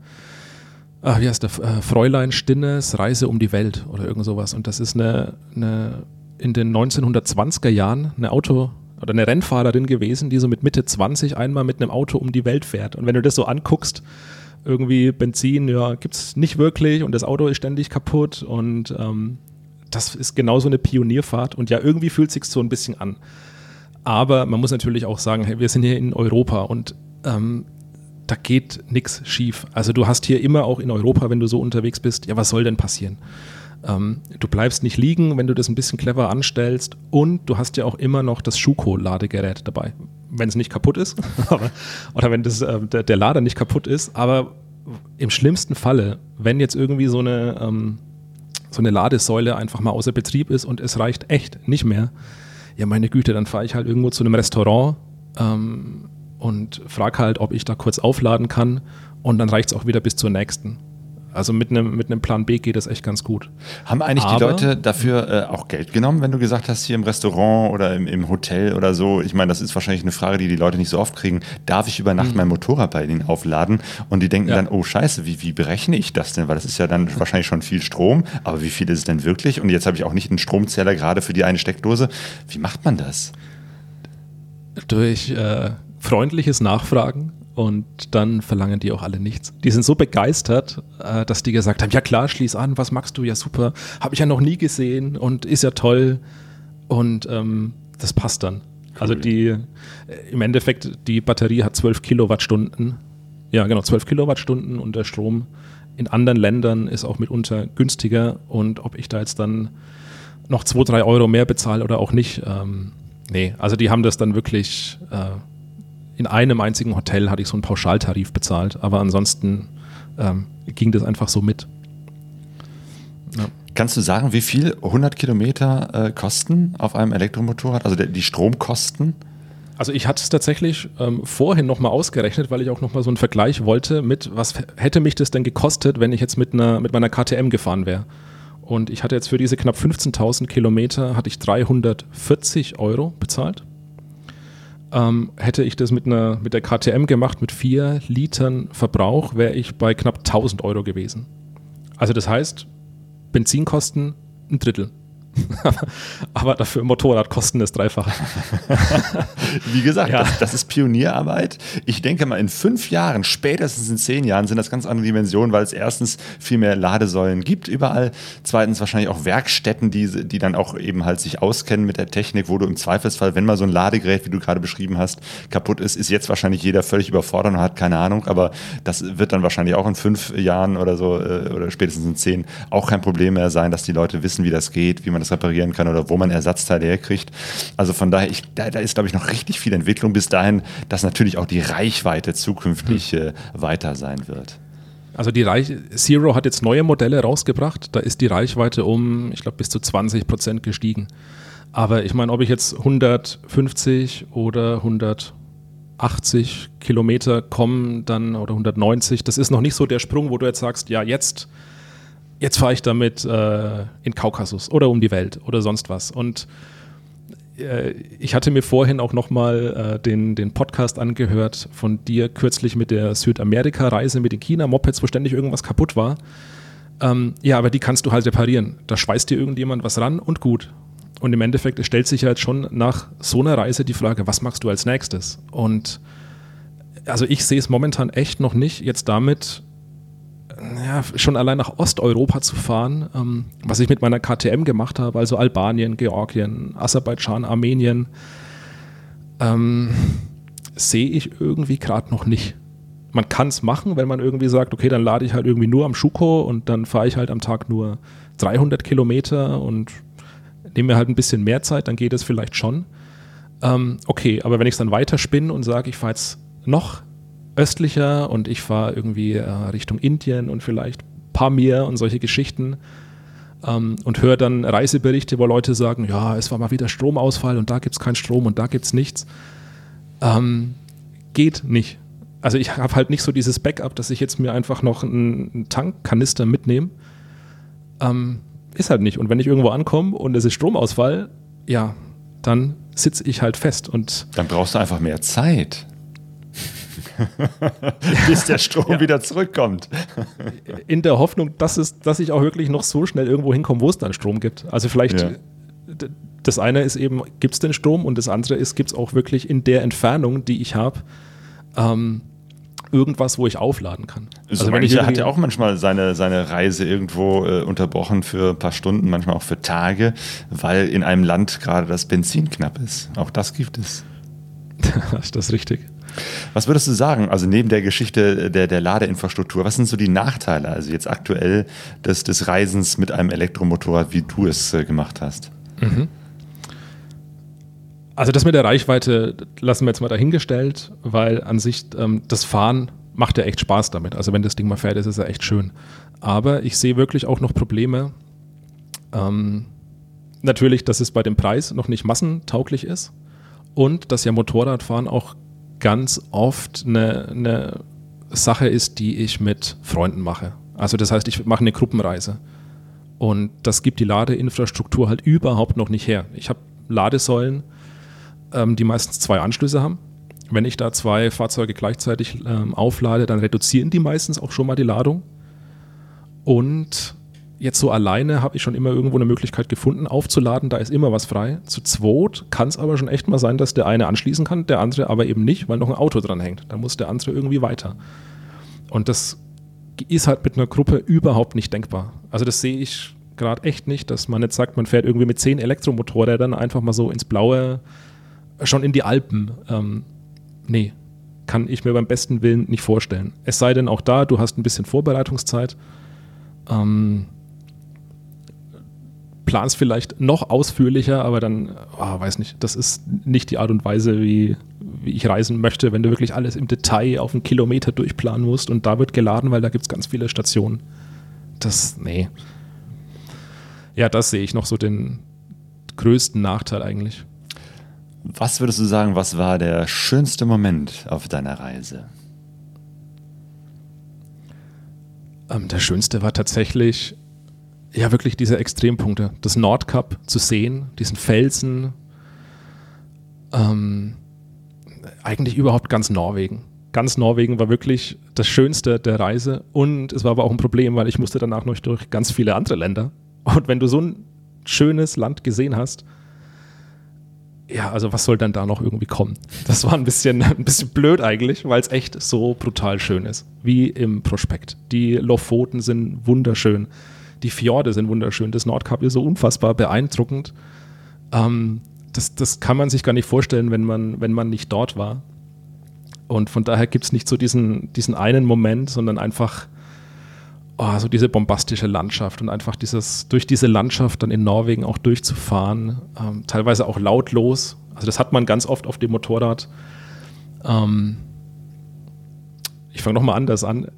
ach, wie heißt der, äh, Fräulein Stinnes Reise um die Welt oder irgend sowas. Und das ist eine, eine in den 1920er Jahren eine Auto- oder eine Rennfahrerin gewesen, die so mit Mitte 20 einmal mit einem Auto um die Welt fährt. Und wenn du das so anguckst, irgendwie Benzin, ja, gibt es nicht wirklich und das Auto ist ständig kaputt und ähm, das ist genauso eine Pionierfahrt und ja, irgendwie fühlt sich so ein bisschen an. Aber man muss natürlich auch sagen, hey, wir sind hier in Europa und ähm, da geht nichts schief. Also du hast hier immer auch in Europa, wenn du so unterwegs bist, ja, was soll denn passieren? Ähm, du bleibst nicht liegen, wenn du das ein bisschen clever anstellst und du hast ja auch immer noch das Schuko-Ladegerät dabei. Wenn es nicht kaputt ist [LAUGHS] oder wenn das, äh, der, der, Lader nicht kaputt ist, aber im schlimmsten Falle, wenn jetzt irgendwie so eine, ähm, so eine Ladesäule einfach mal außer Betrieb ist und es reicht echt nicht mehr, ja meine Güte, dann fahre ich halt irgendwo zu einem Restaurant, ähm, und frage halt, ob ich da kurz aufladen kann und dann reicht es auch wieder bis zur nächsten Also mit einem mit Plan B geht es echt ganz gut. Haben eigentlich Aber- die Leute dafür äh, auch Geld genommen, wenn du gesagt hast, hier im Restaurant oder im, im Hotel oder so? Ich meine, das ist wahrscheinlich eine Frage, die die Leute nicht so oft kriegen. Darf ich über Nacht mein Motorrad bei ihnen aufladen? Und die denken Ja. dann, oh scheiße, wie, wie berechne ich das denn? Weil das ist ja dann wahrscheinlich schon viel Strom, aber wie viel ist es denn wirklich? Und jetzt habe ich auch nicht einen Stromzähler gerade für die eine Steckdose. Wie macht man das? durch äh, freundliches Nachfragen und dann verlangen die auch alle nichts. Die sind so begeistert, äh, dass die gesagt haben, ja klar, schließ an, was magst du? Ja super, habe ich ja noch nie gesehen und ist ja toll und ähm, das passt dann. Also die, äh, im Endeffekt, die Batterie hat 12 Kilowattstunden, ja genau, 12 Kilowattstunden und der Strom in anderen Ländern ist auch mitunter günstiger und ob ich da jetzt dann noch 2, 3 Euro mehr bezahle oder auch nicht, ähm, nee, also die haben das dann wirklich äh, in einem einzigen Hotel hatte ich so einen Pauschaltarif bezahlt, aber ansonsten ähm, ging das einfach so mit. Kannst du sagen, wie viel 100 Kilometer äh, kosten auf einem Elektromotorrad? Also der, die Stromkosten? Also ich hatte es tatsächlich ähm, vorhin nochmal ausgerechnet, weil ich auch nochmal so einen Vergleich wollte mit, was hätte mich das denn gekostet, wenn ich jetzt mit, einer, mit meiner KTM gefahren wäre. Und ich hatte jetzt für diese knapp 15.000 Kilometer hatte ich 340 Euro bezahlt. Ähm, hätte ich das mit, einer, mit der KTM gemacht, mit vier Litern Verbrauch, wäre ich bei knapp 1000 Euro gewesen. Also das heißt, Benzinkosten ein Drittel. [LAUGHS] Aber dafür Motorradkosten das Dreifache. [LAUGHS] Wie gesagt, Ja. das, das ist Pionierarbeit. Ich denke mal, in fünf Jahren, spätestens in zehn Jahren, sind das ganz andere Dimensionen, weil es erstens viel mehr Ladesäulen gibt überall. Zweitens wahrscheinlich auch Werkstätten, die, die dann auch eben halt sich auskennen mit der Technik, wo du im Zweifelsfall, wenn mal so ein Ladegerät, wie du gerade beschrieben hast, kaputt ist, ist jetzt wahrscheinlich jeder völlig überfordert und hat keine Ahnung. Aber das wird dann wahrscheinlich auch in fünf Jahren oder so äh, oder spätestens in zehn auch kein Problem mehr sein, dass die Leute wissen, wie das geht, wie man das reparieren kann oder wo man Ersatzteile herkriegt. Also von daher, ich, da, da ist, glaube ich, noch richtig viel Entwicklung bis dahin, dass natürlich auch die Reichweite zukünftig äh, weiter sein wird. Also die Reich Zero hat jetzt neue Modelle rausgebracht. Da ist die Reichweite um, ich glaube, bis zu 20 Prozent gestiegen. Aber ich meine, ob ich jetzt 150 oder 180 Kilometer komme, dann oder 190, das ist noch nicht so der Sprung, wo du jetzt sagst, ja, jetzt, jetzt fahre ich damit äh, in Kaukasus oder um die Welt oder sonst was. Und äh, ich hatte mir vorhin auch nochmal äh, den, den Podcast angehört von dir kürzlich mit der Südamerika-Reise mit den China-Mopeds, wo ständig irgendwas kaputt war. Ähm, ja, aber die kannst du halt reparieren. Da schweißt dir irgendjemand was ran und gut. Und im Endeffekt stellt sich jetzt schon nach so einer Reise die Frage, was machst du als nächstes? Und also ich sehe es momentan echt noch nicht, jetzt damit ja, schon allein nach Osteuropa zu fahren, ähm, was ich mit meiner KTM gemacht habe, also Albanien, Georgien, Aserbaidschan, Armenien, ähm, sehe ich irgendwie gerade noch nicht. Man kann es machen, wenn man irgendwie sagt, okay, dann lade ich halt irgendwie nur am Schuko und dann fahre ich halt am Tag nur 300 Kilometer und nehme mir halt ein bisschen mehr Zeit, dann geht es vielleicht schon. Ähm, okay, aber wenn ich es dann weiterspinne und sage, ich fahre jetzt noch östlicher und ich fahre irgendwie äh, Richtung Indien und vielleicht Pamir und solche Geschichten ähm, und höre dann Reiseberichte, wo Leute sagen, ja, es war mal wieder Stromausfall und da gibt es keinen Strom und da gibt es nichts. Ähm, geht nicht. Also ich habe halt nicht so dieses Backup, dass ich jetzt mir einfach noch einen, Tankkanister mitnehme. Ähm, ist halt nicht. Und wenn ich irgendwo ankomme und es ist Stromausfall, ja, dann sitze ich halt fest und Dann brauchst du einfach mehr Zeit. [LAUGHS] Bis der Strom wieder zurückkommt. in der Hoffnung, dass, es, dass ich auch wirklich noch so schnell irgendwo hinkomme, wo es dann Strom gibt. Also vielleicht, Ja. das eine ist eben, gibt es den Strom und das andere ist, gibt es auch wirklich in der Entfernung, die ich habe, ähm, irgendwas, wo ich aufladen kann. Also wenn ich mancher hat ja auch manchmal seine, seine Reise irgendwo äh, unterbrochen für ein paar Stunden, manchmal auch für Tage, weil in einem Land gerade das Benzin knapp ist. Auch das gibt es. [LAUGHS] ist das richtig? Was würdest du sagen, also neben der Geschichte der, der Ladeinfrastruktur, was sind so die Nachteile, also jetzt aktuell des, des Reisens mit einem Elektromotorrad, wie du es äh, gemacht hast? Also das mit der Reichweite lassen wir jetzt mal dahingestellt, weil an sich ähm, das Fahren macht ja echt Spaß damit. Also wenn das Ding mal fährt, ist es ja echt schön. Aber ich sehe wirklich auch noch Probleme. Ähm, natürlich, dass es bei dem Preis noch nicht massentauglich ist und dass ja Motorradfahren auch ganz oft eine, eine Sache ist, die ich mit Freunden mache. Also das heißt, ich mache eine Gruppenreise. Und das gibt die Ladeinfrastruktur halt überhaupt noch nicht her. Ich habe Ladesäulen, ähm, die meistens zwei Anschlüsse haben. Wenn ich da zwei Fahrzeuge gleichzeitig ähm, auflade, dann reduzieren die meistens auch schon mal die Ladung. Und jetzt so alleine habe ich schon immer irgendwo eine Möglichkeit gefunden, aufzuladen. Da ist immer was frei. Zu zweit kann es aber schon echt mal sein, dass der eine anschließen kann, der andere aber eben nicht, weil noch ein Auto dran hängt. Dann muss der andere irgendwie weiter. Und das ist halt mit einer Gruppe überhaupt nicht denkbar. Also das sehe ich gerade echt nicht, dass man jetzt sagt, man fährt irgendwie mit zehn Elektromotorrädern einfach mal so ins Blaue, schon in die Alpen. Ähm, nee, kann ich mir beim besten Willen nicht vorstellen. Es sei denn auch da, du hast ein bisschen Vorbereitungszeit. Ähm, planst vielleicht noch ausführlicher, aber dann, oh, weiß nicht, das ist nicht die Art und Weise, wie, wie ich reisen möchte, wenn du wirklich alles im Detail auf einen Kilometer durchplanen musst und da wird geladen, weil da gibt es ganz viele Stationen. Das, nee. Ja, das sehe ich noch so den größten Nachteil eigentlich. Was würdest du sagen, was war der schönste Moment auf deiner Reise? Ähm, der schönste war tatsächlich, ja, wirklich diese Extrempunkte. Das Nordkap zu sehen, diesen Felsen. Ähm, eigentlich überhaupt ganz Norwegen. Ganz Norwegen war wirklich das Schönste der Reise und es war aber auch ein Problem, weil ich musste danach noch durch ganz viele andere Länder. Und wenn du so ein schönes Land gesehen hast, ja, also was soll dann da noch irgendwie kommen? Das war ein bisschen, [LAUGHS] ein bisschen blöd eigentlich, weil es echt so brutal schön ist, wie im Prospekt. Die Lofoten sind wunderschön, die Fjorde sind wunderschön, das Nordkap ist so unfassbar beeindruckend. Ähm, das, das kann man sich gar nicht vorstellen, wenn man, wenn man nicht dort war. Und von daher gibt es nicht so diesen, diesen einen Moment, sondern einfach oh, so diese bombastische Landschaft und einfach dieses, durch diese Landschaft dann in Norwegen auch durchzufahren, ähm, teilweise auch lautlos. Also das hat man ganz oft auf dem Motorrad. Ähm, ich fange nochmal anders an.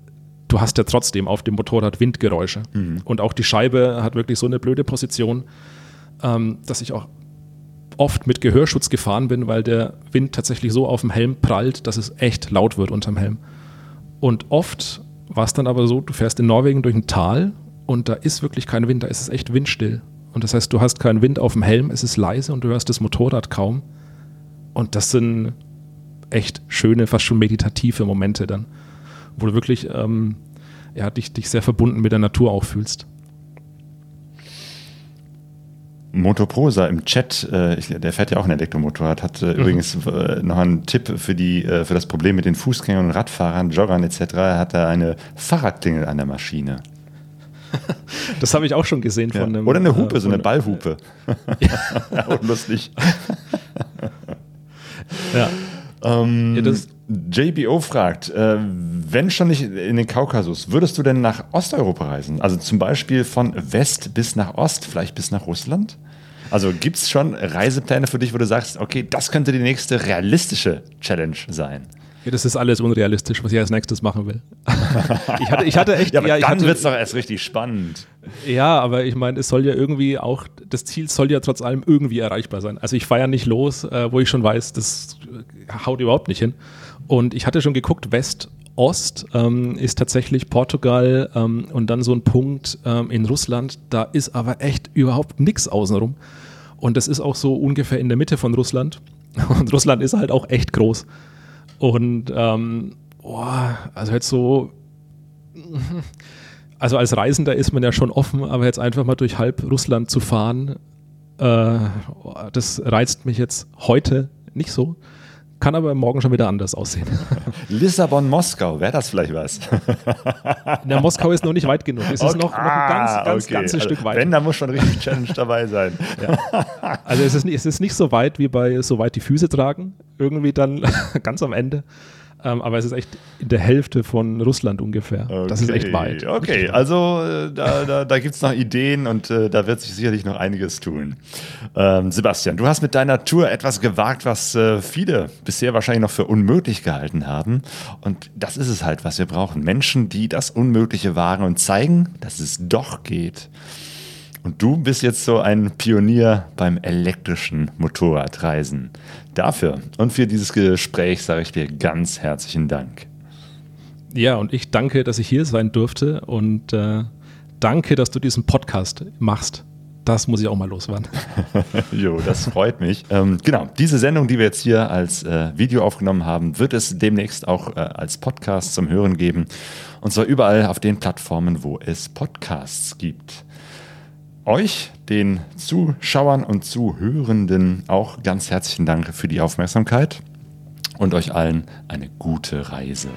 Du hast ja trotzdem auf dem Motorrad Windgeräusche. Mhm. Und auch die Scheibe hat wirklich so eine blöde Position, ähm, dass ich auch oft mit Gehörschutz gefahren bin, weil der Wind tatsächlich so auf dem Helm prallt, dass es echt laut wird unterm Helm. Und oft war es dann aber so, du fährst in Norwegen durch ein Tal und da ist wirklich kein Wind, da ist es echt windstill. Und das heißt, du hast keinen Wind auf dem Helm, es ist leise und du hörst das Motorrad kaum. Und das sind echt schöne, fast schon meditative Momente dann, wo du wirklich ähm, ja, dich, dich sehr verbunden mit der Natur auch fühlst. Motoprosa im Chat, äh, ich, der fährt ja auch ein Elektromotorrad, hat äh, mhm. übrigens äh, noch einen Tipp für, die, äh, für das Problem mit den Fußgängern Radfahrern, Joggern etc. Hat er eine Fahrradklingel an der Maschine. [LAUGHS] Das habe ich auch schon gesehen ja. von einem. Oder eine Hupe, so eine Ballhupe. [LAUGHS] [LAUGHS] ja. und lustig. ja. Ähm, ja, JBO fragt, äh, wenn schon nicht in den Kaukasus, würdest du denn nach Osteuropa reisen? Also zum Beispiel von West bis nach Ost, vielleicht bis nach Russland? Also gibt es schon Reisepläne für dich, wo du sagst, okay, das könnte die nächste realistische Challenge sein? Ja, das ist alles unrealistisch, was ich als nächstes machen will. ich, hatte, ich hatte echt. [LAUGHS] Ja, aber ja, dann wird es doch erst richtig spannend. Ja, aber ich meine, es soll ja irgendwie auch, das Ziel soll ja trotz allem irgendwie erreichbar sein. Also ich fahre ja nicht los, äh, wo ich schon weiß, das haut überhaupt nicht hin. Und ich hatte schon geguckt, West-Ost ähm, ist tatsächlich Portugal ähm, und dann so ein Punkt ähm, in Russland. Da ist aber echt überhaupt nichts außenrum. Und das ist auch so ungefähr in der Mitte von Russland. [LAUGHS] Und Russland ist halt auch echt groß. Und boah, also jetzt so, [LAUGHS] also als Reisender ist man ja schon offen, aber jetzt einfach mal durch halb Russland zu fahren, äh, das reizt mich jetzt heute nicht so. Kann aber morgen schon wieder anders aussehen. [LAUGHS] Lissabon, Moskau, wäre das vielleicht was? [LAUGHS] Na, Moskau ist noch nicht weit genug. Es ist okay. noch, noch, ein ganz, ah, ganz okay. ganzes also, Stück weit. Wenn, da muss schon richtig Challenge dabei sein. Ja. Also es ist, es ist nicht so weit wie bei so weit die Füße tragen, irgendwie dann [LAUGHS] ganz am Ende. Ähm, aber es ist echt in der Hälfte von Russland ungefähr. Okay. Das ist echt weit. Okay, also äh, da, da, da gibt es noch Ideen und äh, da wird sich sicherlich noch einiges tun. Ähm, Sebastian, du hast mit deiner Tour etwas gewagt, was äh, viele bisher wahrscheinlich noch für unmöglich gehalten haben. Und das ist es halt, was wir brauchen. Menschen, die das Unmögliche wagen und zeigen, dass es doch geht. Und du bist jetzt so ein Pionier beim elektrischen Motorradreisen. Dafür und für dieses Gespräch sage ich dir ganz herzlichen Dank. Ja, und ich danke, dass ich hier sein durfte und äh, danke, dass du diesen Podcast machst. Das muss ich auch mal loswerden. [LAUGHS] jo, das freut mich. Ähm, genau, diese Sendung, die wir jetzt hier als äh, Video aufgenommen haben, wird es demnächst auch äh, als Podcast zum Hören geben. Und zwar überall auf den Plattformen, wo es Podcasts gibt. Euch, den Zuschauern und Zuhörenden, auch ganz herzlichen Dank für die Aufmerksamkeit und euch allen eine gute Reise.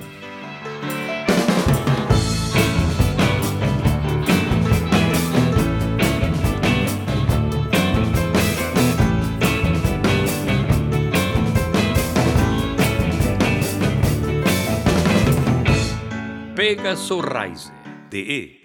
Pegasus Rise. DE.